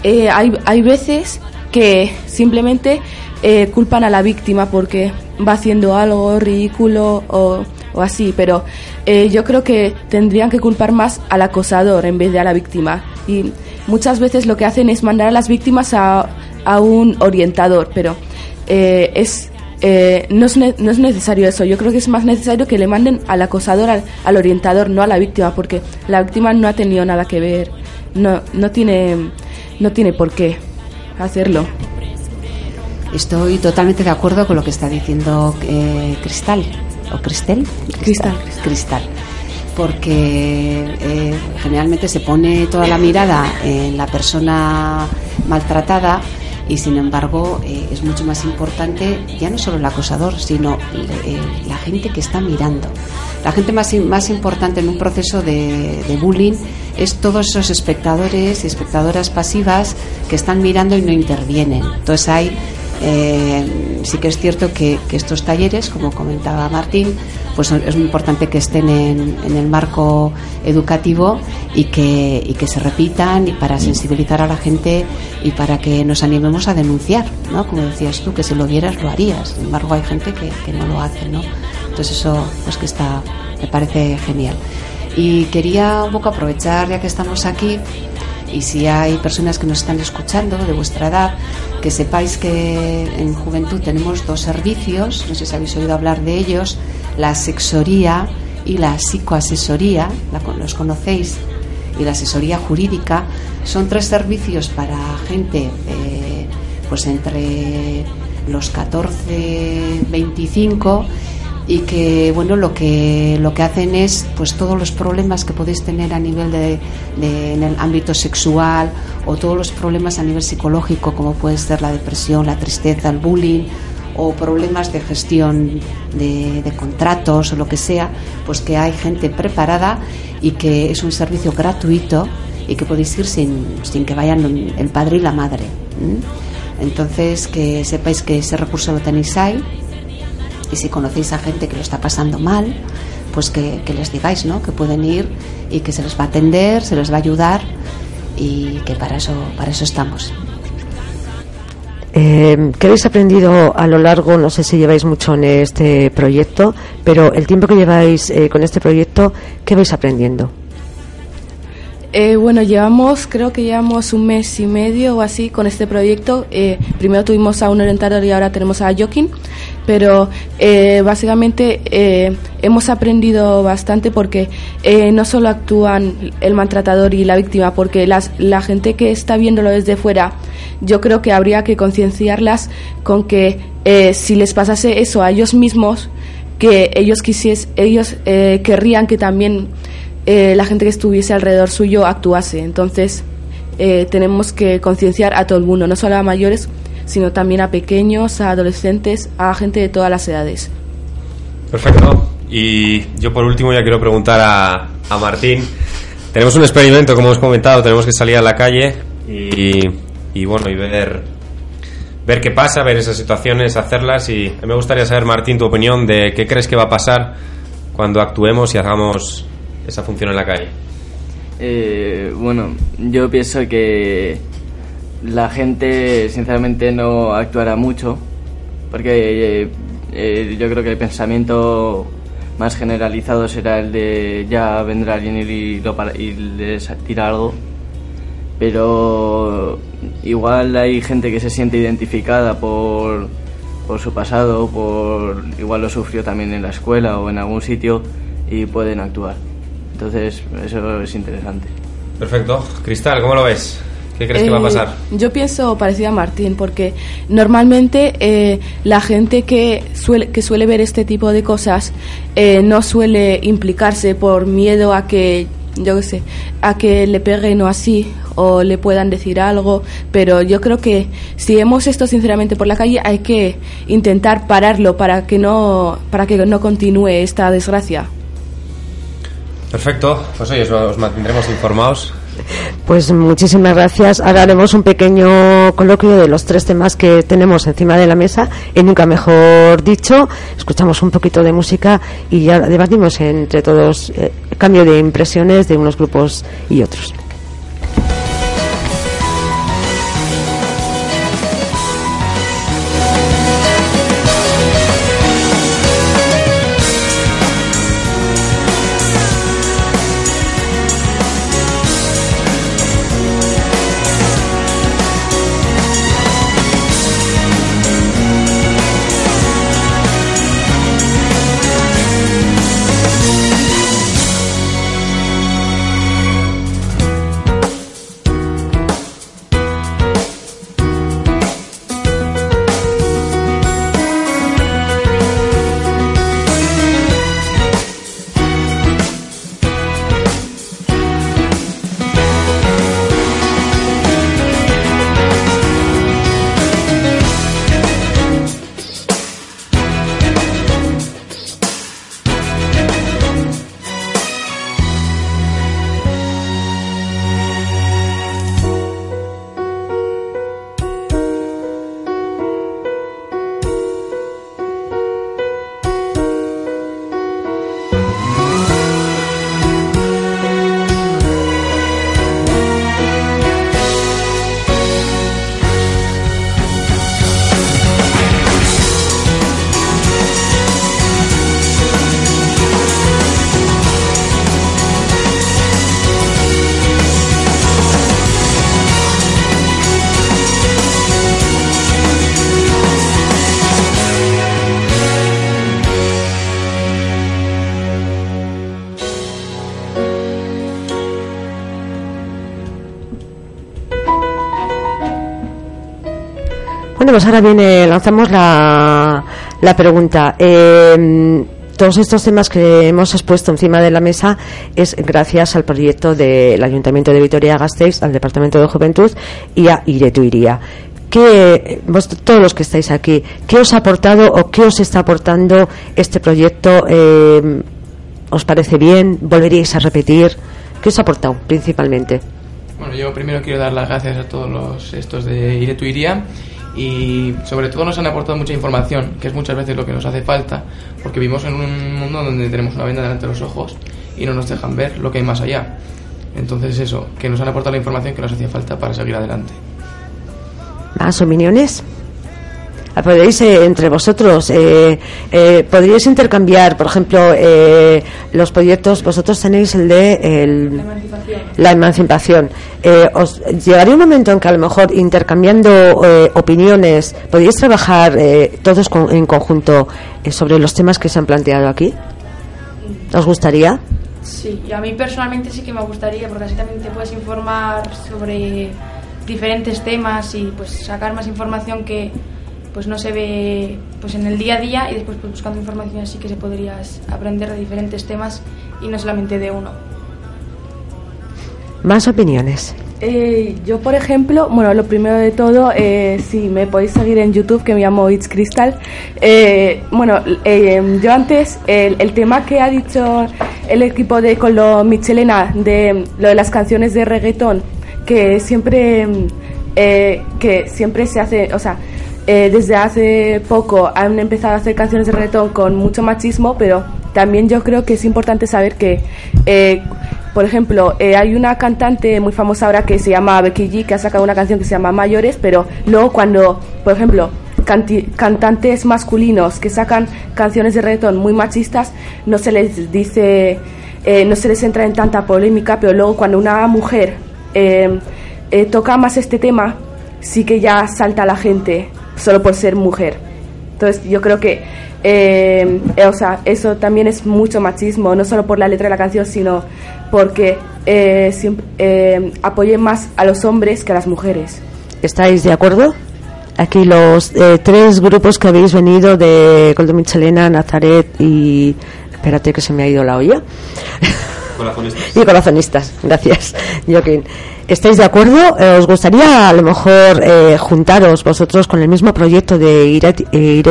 eh, hay, hay veces que simplemente eh, culpan a la víctima porque va haciendo algo ridículo o, o así, pero eh, yo creo que tendrían que culpar más al acosador en vez de a la víctima. Y muchas veces lo que hacen es mandar a las víctimas a, a un orientador, pero eh, es, eh, no, es ne- no es necesario eso. Yo creo que es más necesario que le manden al acosador, al, orientador, no a la víctima, porque la víctima no ha tenido nada que ver, no, no, tiene, no tiene por qué hacerlo. Estoy totalmente de acuerdo con lo que está diciendo eh, Cristal. ¿O Cristel? Cristal. Cristal. Porque eh, generalmente se pone toda la mirada en la persona maltratada y sin embargo eh, es mucho más importante ya no solo el acosador, sino eh, la gente que está mirando. La gente más, más importante en un proceso de, de bullying es todos esos espectadores y espectadoras pasivas que están mirando y no intervienen. Entonces hay eh, sí que es cierto que, estos talleres, como comentaba Martín, pues es muy importante que estén en, el marco educativo y que, se repitan y para sensibilizar a la gente y para que nos animemos a denunciar, ¿no? Como decías tú, que si lo vieras lo harías. Sin embargo, hay gente que, que no lo hace, ¿no? Entonces eso, pues que está, me parece genial. Y quería un poco aprovechar, ya que estamos aquí, y si hay personas que nos están escuchando de vuestra edad, que sepáis que en Juventud tenemos dos servicios, no sé si habéis oído hablar de ellos, la sexoría y la psicoasesoría, los conocéis, y la asesoría jurídica. Son tres servicios para gente eh, pues entre los 14, 25 y que bueno lo que lo que hacen es pues todos los problemas que podéis tener a nivel de, en el ámbito sexual o todos los problemas a nivel psicológico como puede ser la depresión la tristeza el bullying o problemas de gestión de, de contratos o lo que sea pues que hay gente preparada y que es un servicio gratuito y que podéis ir sin, sin que vayan el padre y la madre entonces que sepáis que ese recurso lo tenéis ahí y si conocéis a gente que lo está pasando mal, pues que, les digáis, ¿no? Que pueden ir y que se les va a atender, se les va a ayudar y que para eso, para eso estamos. Eh, ¿Qué habéis aprendido a lo largo? No sé si lleváis mucho en este proyecto, pero el tiempo que lleváis eh, con este proyecto, ¿qué vais aprendiendo? Eh, bueno, llevamos, creo que llevamos un mes y medio o así con este proyecto. Eh, primero tuvimos a un orientador y ahora tenemos a Joaquín, pero eh, básicamente eh, hemos aprendido bastante porque eh, no solo actúan el maltratador y la víctima, porque las, la gente que está viéndolo desde fuera, yo creo que habría que concienciarlas con que eh, si les pasase eso a ellos mismos, que ellos quisies, ellos eh, querrían que también eh, la gente que estuviese alrededor suyo actuase. Entonces, eh, tenemos que concienciar a todo el mundo, no solo a mayores, sino también a pequeños, a adolescentes, a gente de todas las edades. Perfecto. Y yo por último ya quiero preguntar a, a Martín. Tenemos un experimento, como hemos comentado, tenemos que salir a la calle y, y bueno, y ver, ver qué pasa, ver esas situaciones, hacerlas. Y me gustaría saber, Martín, tu opinión de qué crees que va a pasar cuando actuemos y hagamos esa función en la calle. Eh, bueno, yo pienso que la gente sinceramente no actuará mucho porque eh, eh, yo creo que el pensamiento más generalizado será el de ya vendrá alguien y, lo para- y les algo pero igual hay gente que se siente identificada por, por su pasado, por igual lo sufrió también en la escuela o en algún sitio y pueden actuar. Entonces, eso es interesante. Perfecto. Cristal, ¿cómo lo ves? ¿Qué crees que va a Eh, pasar? Yo pienso parecido a Martín, porque normalmente eh, la gente que suele, que suele ver este tipo de cosas eh, no suele implicarse por miedo a que, yo qué sé, a que le peguen o así, o le puedan decir algo, pero yo creo que si vemos esto sinceramente por la calle hay que intentar pararlo para que no, para que no continúe esta desgracia. Perfecto. Pues os, os mantendremos informados. Pues muchísimas gracias. Ahora haremos un pequeño coloquio de los tres temas que tenemos encima de la mesa y nunca mejor dicho. Escuchamos un poquito de música y ya debatimos entre todos eh, cambio de impresiones de unos grupos y otros. Pues ahora viene, lanzamos la, la pregunta. Eh, todos estos temas que hemos expuesto encima de la mesa es gracias al proyecto del Ayuntamiento de Vitoria-Gasteiz, al Departamento de Juventud y a Iretuiría. ¿Qué, vos, todos los que estáis aquí, ¿qué os ha aportado o qué os está aportando este proyecto? Eh, ¿Os parece bien? ¿Volveríais a repetir? ¿Qué os ha aportado principalmente? Bueno, yo primero quiero dar las gracias a todos los estos de Iretu Iría y sobre todo nos han aportado mucha información, que es muchas veces lo que nos hace falta, porque vivimos en un mundo donde tenemos una venda delante de los ojos y no nos dejan ver lo que hay más allá. Entonces eso, que nos han aportado la información que nos hacía falta para seguir adelante. ¿Más opiniones? Ah, Podéis eh, entre vosotros, eh, eh, podríais intercambiar, por ejemplo, eh, los proyectos. Vosotros tenéis el de la emancipación. Eh, os llegaría un momento en que a lo mejor intercambiando eh, opiniones, podríais trabajar todos con- en conjunto sobre los temas que se han planteado aquí. ¿Os gustaría? Sí, y a mí personalmente sí que me gustaría, porque así también te puedes informar sobre diferentes temas y pues sacar más información que pues no se ve pues en el día a día y después pues, buscando información así que se podrías aprender de diferentes temas y no solamente de uno. Más opiniones. Eh, yo, por ejemplo, bueno, lo primero de todo, eh, si me podéis seguir en YouTube, que me llamo It's Crystal. Eh, bueno, eh, yo antes, el, el tema que ha dicho el equipo de Colo Michelena, de lo de las canciones de reggaetón, que siempre, eh, que siempre se hace, o sea, eh, desde hace poco han empezado a hacer canciones de reggaetón con mucho machismo, pero también yo creo que es importante saber que eh, por ejemplo, eh, hay una cantante muy famosa ahora que se llama Becky G, que ha sacado una canción que se llama Mayores, pero luego cuando, por ejemplo, cantantes masculinos que sacan canciones de reggaetón muy machistas, no se les dice, eh, no se les entra en tanta polémica, pero luego cuando una mujer eh, toca más este tema, sí que ya salta la gente solo por ser mujer. Entonces yo creo que eh, eh, o sea, eso también es mucho machismo, no solo por la letra de la canción, sino porque eh, siempre, eh, apoyen más a los hombres que a las mujeres. ¿Estáis de acuerdo? Aquí los eh, tres grupos que habéis venido de Goldo Michelena, Nazaret y... Espérate que se me ha ido la olla. y corazonistas, gracias, Joaquín. ¿Estáis de acuerdo? Eh, ¿Os gustaría a lo mejor eh, juntaros vosotros con el mismo proyecto de Iret, eh,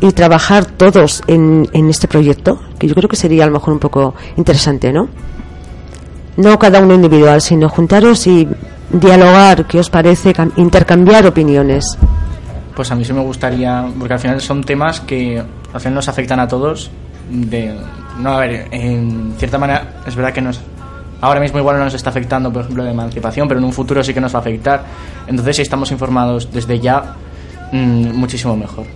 y trabajar todos en, en este proyecto? Que yo creo que sería a lo mejor un poco interesante, ¿no? No cada uno individual, sino juntaros y dialogar, ¿qué os parece? Cam- Intercambiar opiniones. Pues a mí sí me gustaría, porque al final son temas que al final nos afectan a todos. De, no, a ver, en cierta manera es verdad que nos, ahora mismo igual no nos está afectando, por ejemplo, la emancipación, pero en un futuro sí que nos va a afectar. Entonces, si estamos informados desde ya, mm, muchísimo mejor.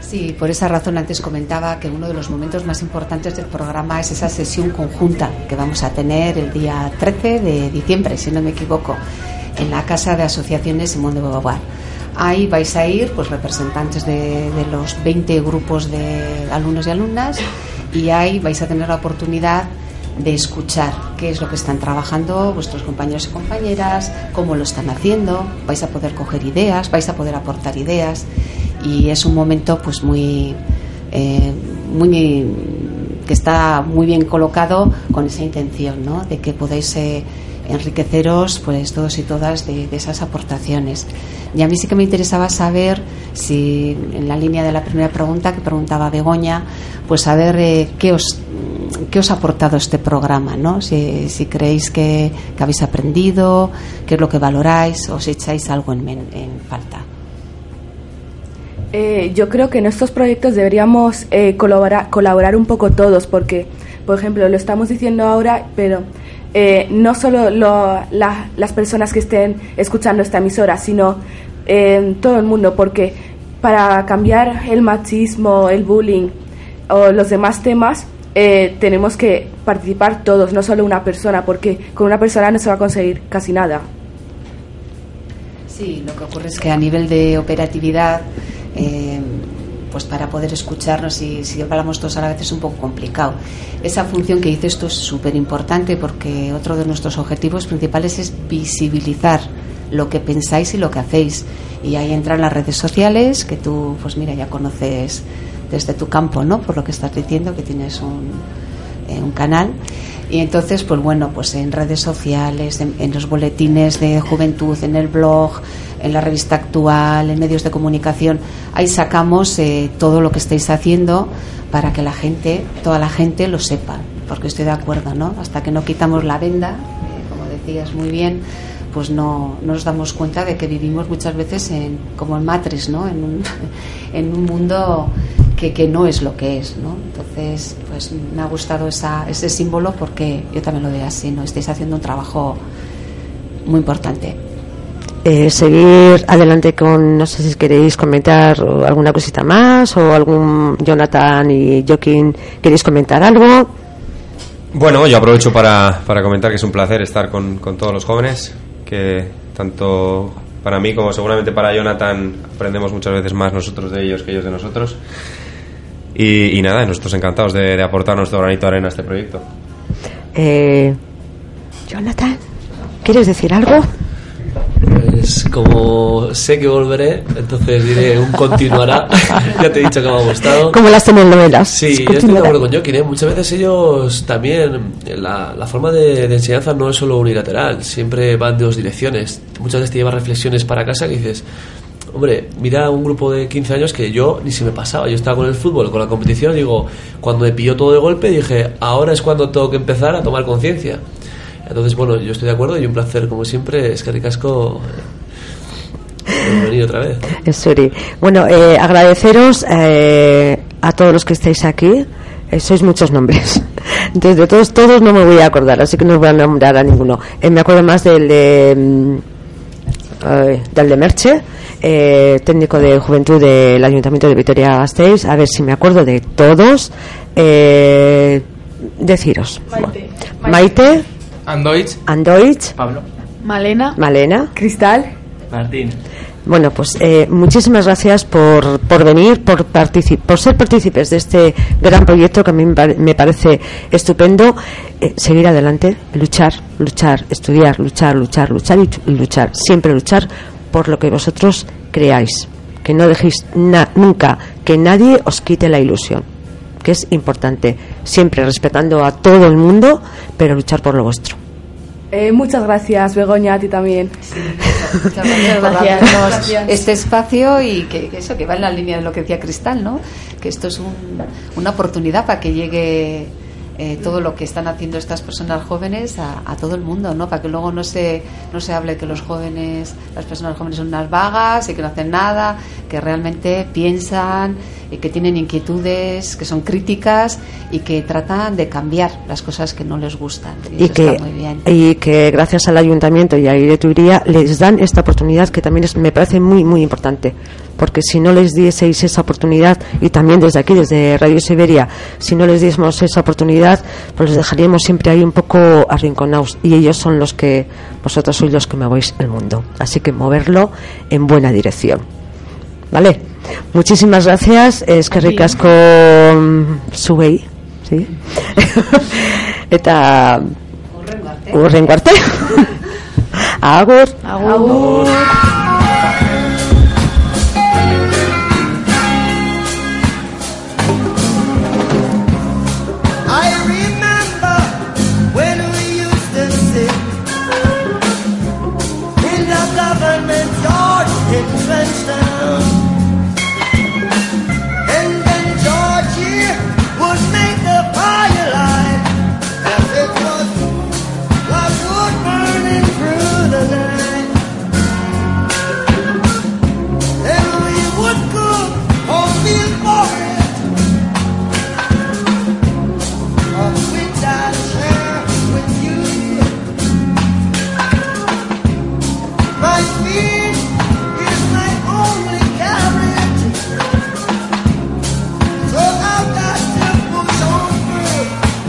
Sí, por esa razón antes comentaba que uno de los momentos más importantes del programa es esa sesión conjunta que vamos a tener el día 13 de diciembre, si no me equivoco, en la Casa de Asociaciones Simón de Beauvoir. Ahí vais a ir pues representantes de, de los 20 grupos de alumnos y alumnas y ahí vais a tener la oportunidad de escuchar qué es lo que están trabajando vuestros compañeros y compañeras, cómo lo están haciendo, vais a poder coger ideas, vais a poder aportar ideas y es un momento pues muy eh, muy que está muy bien colocado con esa intención ¿no? de que podáis eh, enriqueceros pues todos y todas de, esas aportaciones y a mí sí que me interesaba saber si en la línea de la primera pregunta que preguntaba Begoña pues saber eh, qué os qué os ha aportado este programa ¿no? si, si creéis que, que habéis aprendido qué es lo que valoráis o si echáis algo en falta Eh, yo creo que en estos proyectos deberíamos eh, colaborar, colaborar un poco todos, porque, por ejemplo, lo estamos diciendo ahora, pero eh, no solo lo- la- las personas que estén escuchando esta emisora, sino eh, todo el mundo, porque para cambiar el machismo, el bullying o los demás temas, eh, tenemos que participar todos, no solo una persona, porque con una persona no se va a conseguir casi nada. Sí, lo que ocurre es que a nivel de operatividad, eh, pues para poder escucharnos y si hablamos todos a la vez es un poco complicado. Esa función que dices tú es súper importante porque otro de nuestros objetivos principales es visibilizar lo que pensáis y lo que hacéis. Y ahí entran las redes sociales, que tú, pues mira, ya conoces desde tu campo, ¿no? Por lo que estás diciendo, que tienes un, eh, un canal. Y entonces, pues bueno, pues en redes sociales, en, en los boletines de juventud, en el blog, en la revista actual, en medios de comunicación, ahí sacamos eh, todo lo que estáis haciendo para que la gente, toda la gente lo sepa. Porque estoy de acuerdo, ¿no? Hasta que no quitamos la venda, eh, como decías muy bien, pues no, no nos damos cuenta de que vivimos muchas veces en, como en Matrix, ¿no? En un, en un mundo que, que no es lo que es, ¿no? Entonces, pues me ha gustado esa, ese símbolo porque yo también lo veo así, ¿no? Estáis haciendo un trabajo muy importante. Eh, seguir adelante con, no sé si queréis comentar alguna cosita más o algún Jonathan y Joaquín, ¿queréis comentar algo? Bueno, yo aprovecho para, para comentar que es un placer estar con, con todos los jóvenes, que tanto para mí como seguramente para Jonathan aprendemos muchas veces más nosotros de ellos que ellos de nosotros. Y, y nada, nosotros encantados de, de aportar nuestro granito de arena a este proyecto. Eh, Jonathan, ¿quieres decir algo? Pues como sé que volveré, entonces diré un continuará. ya te he dicho que me ha gustado. Como las telenovelas. Sí, yo estoy de acuerdo con Joaquín. ¿eh? Muchas veces ellos también, la, la forma de, de enseñanza no es solo unilateral, siempre van de dos direcciones. Muchas veces te llevas reflexiones para casa que dices, hombre, mira un grupo de 15 años que yo ni se me pasaba. Yo estaba con el fútbol, con la competición, digo, cuando me pilló todo de golpe dije, ahora es cuando tengo que empezar a tomar conciencia. Entonces, bueno, yo estoy de acuerdo y un placer, como siempre, es que ricasco venir otra vez. Es Suri. Bueno, eh, agradeceros eh, a todos los que estáis aquí. Eh, sois muchos nombres. Entonces, de todos, todos no me voy a acordar, así que no os voy a nombrar a ninguno. Eh, me acuerdo más del de, mm, del de Merche, eh, técnico de juventud del Ayuntamiento de Vitoria-Gasteiz. A ver si me acuerdo de todos. Eh, deciros. Maite. Maite, Andoitz. Andoitz, Pablo. Malena. Malena. Cristal. Martín. Bueno, pues eh, muchísimas gracias por, por venir, por, por ser partícipes de este gran proyecto que a mí me, pare- me parece estupendo. Eh, seguir adelante, luchar, luchar, estudiar, luchar, luchar, luchar y, y luchar. Siempre luchar por lo que vosotros creáis. Que no dejéis na- nunca que nadie os quite la ilusión, que es importante. Siempre respetando a todo el mundo, pero luchar por lo vuestro. Eh, muchas gracias, Begoña, a ti también. Muchas gracias por Gracias. darnos este espacio y que, que eso que va en la línea de lo que decía Cristal, ¿no? Que esto es un- una oportunidad para que llegue eh, todo lo que están haciendo estas personas jóvenes a, a todo el mundo, ¿no? Para que luego no se no se hable que los jóvenes, las personas jóvenes son unas vagas y que no hacen nada, que realmente piensan y que tienen inquietudes, que son críticas y que tratan de cambiar las cosas que no les gustan. Y, que, está muy bien. y que gracias al ayuntamiento y a Iretuiría les dan esta oportunidad que también es, me parece muy muy importante porque si no les dieseis esa oportunidad y también desde aquí desde Radio Siberia si no les diésemos esa oportunidad pues los dejaríamos siempre ahí un poco arrinconados y ellos son los que vosotros sois los que movéis el mundo así que moverlo en buena dirección vale muchísimas gracias es que ricasco zuei sí eta urrengo arte agur. Agur.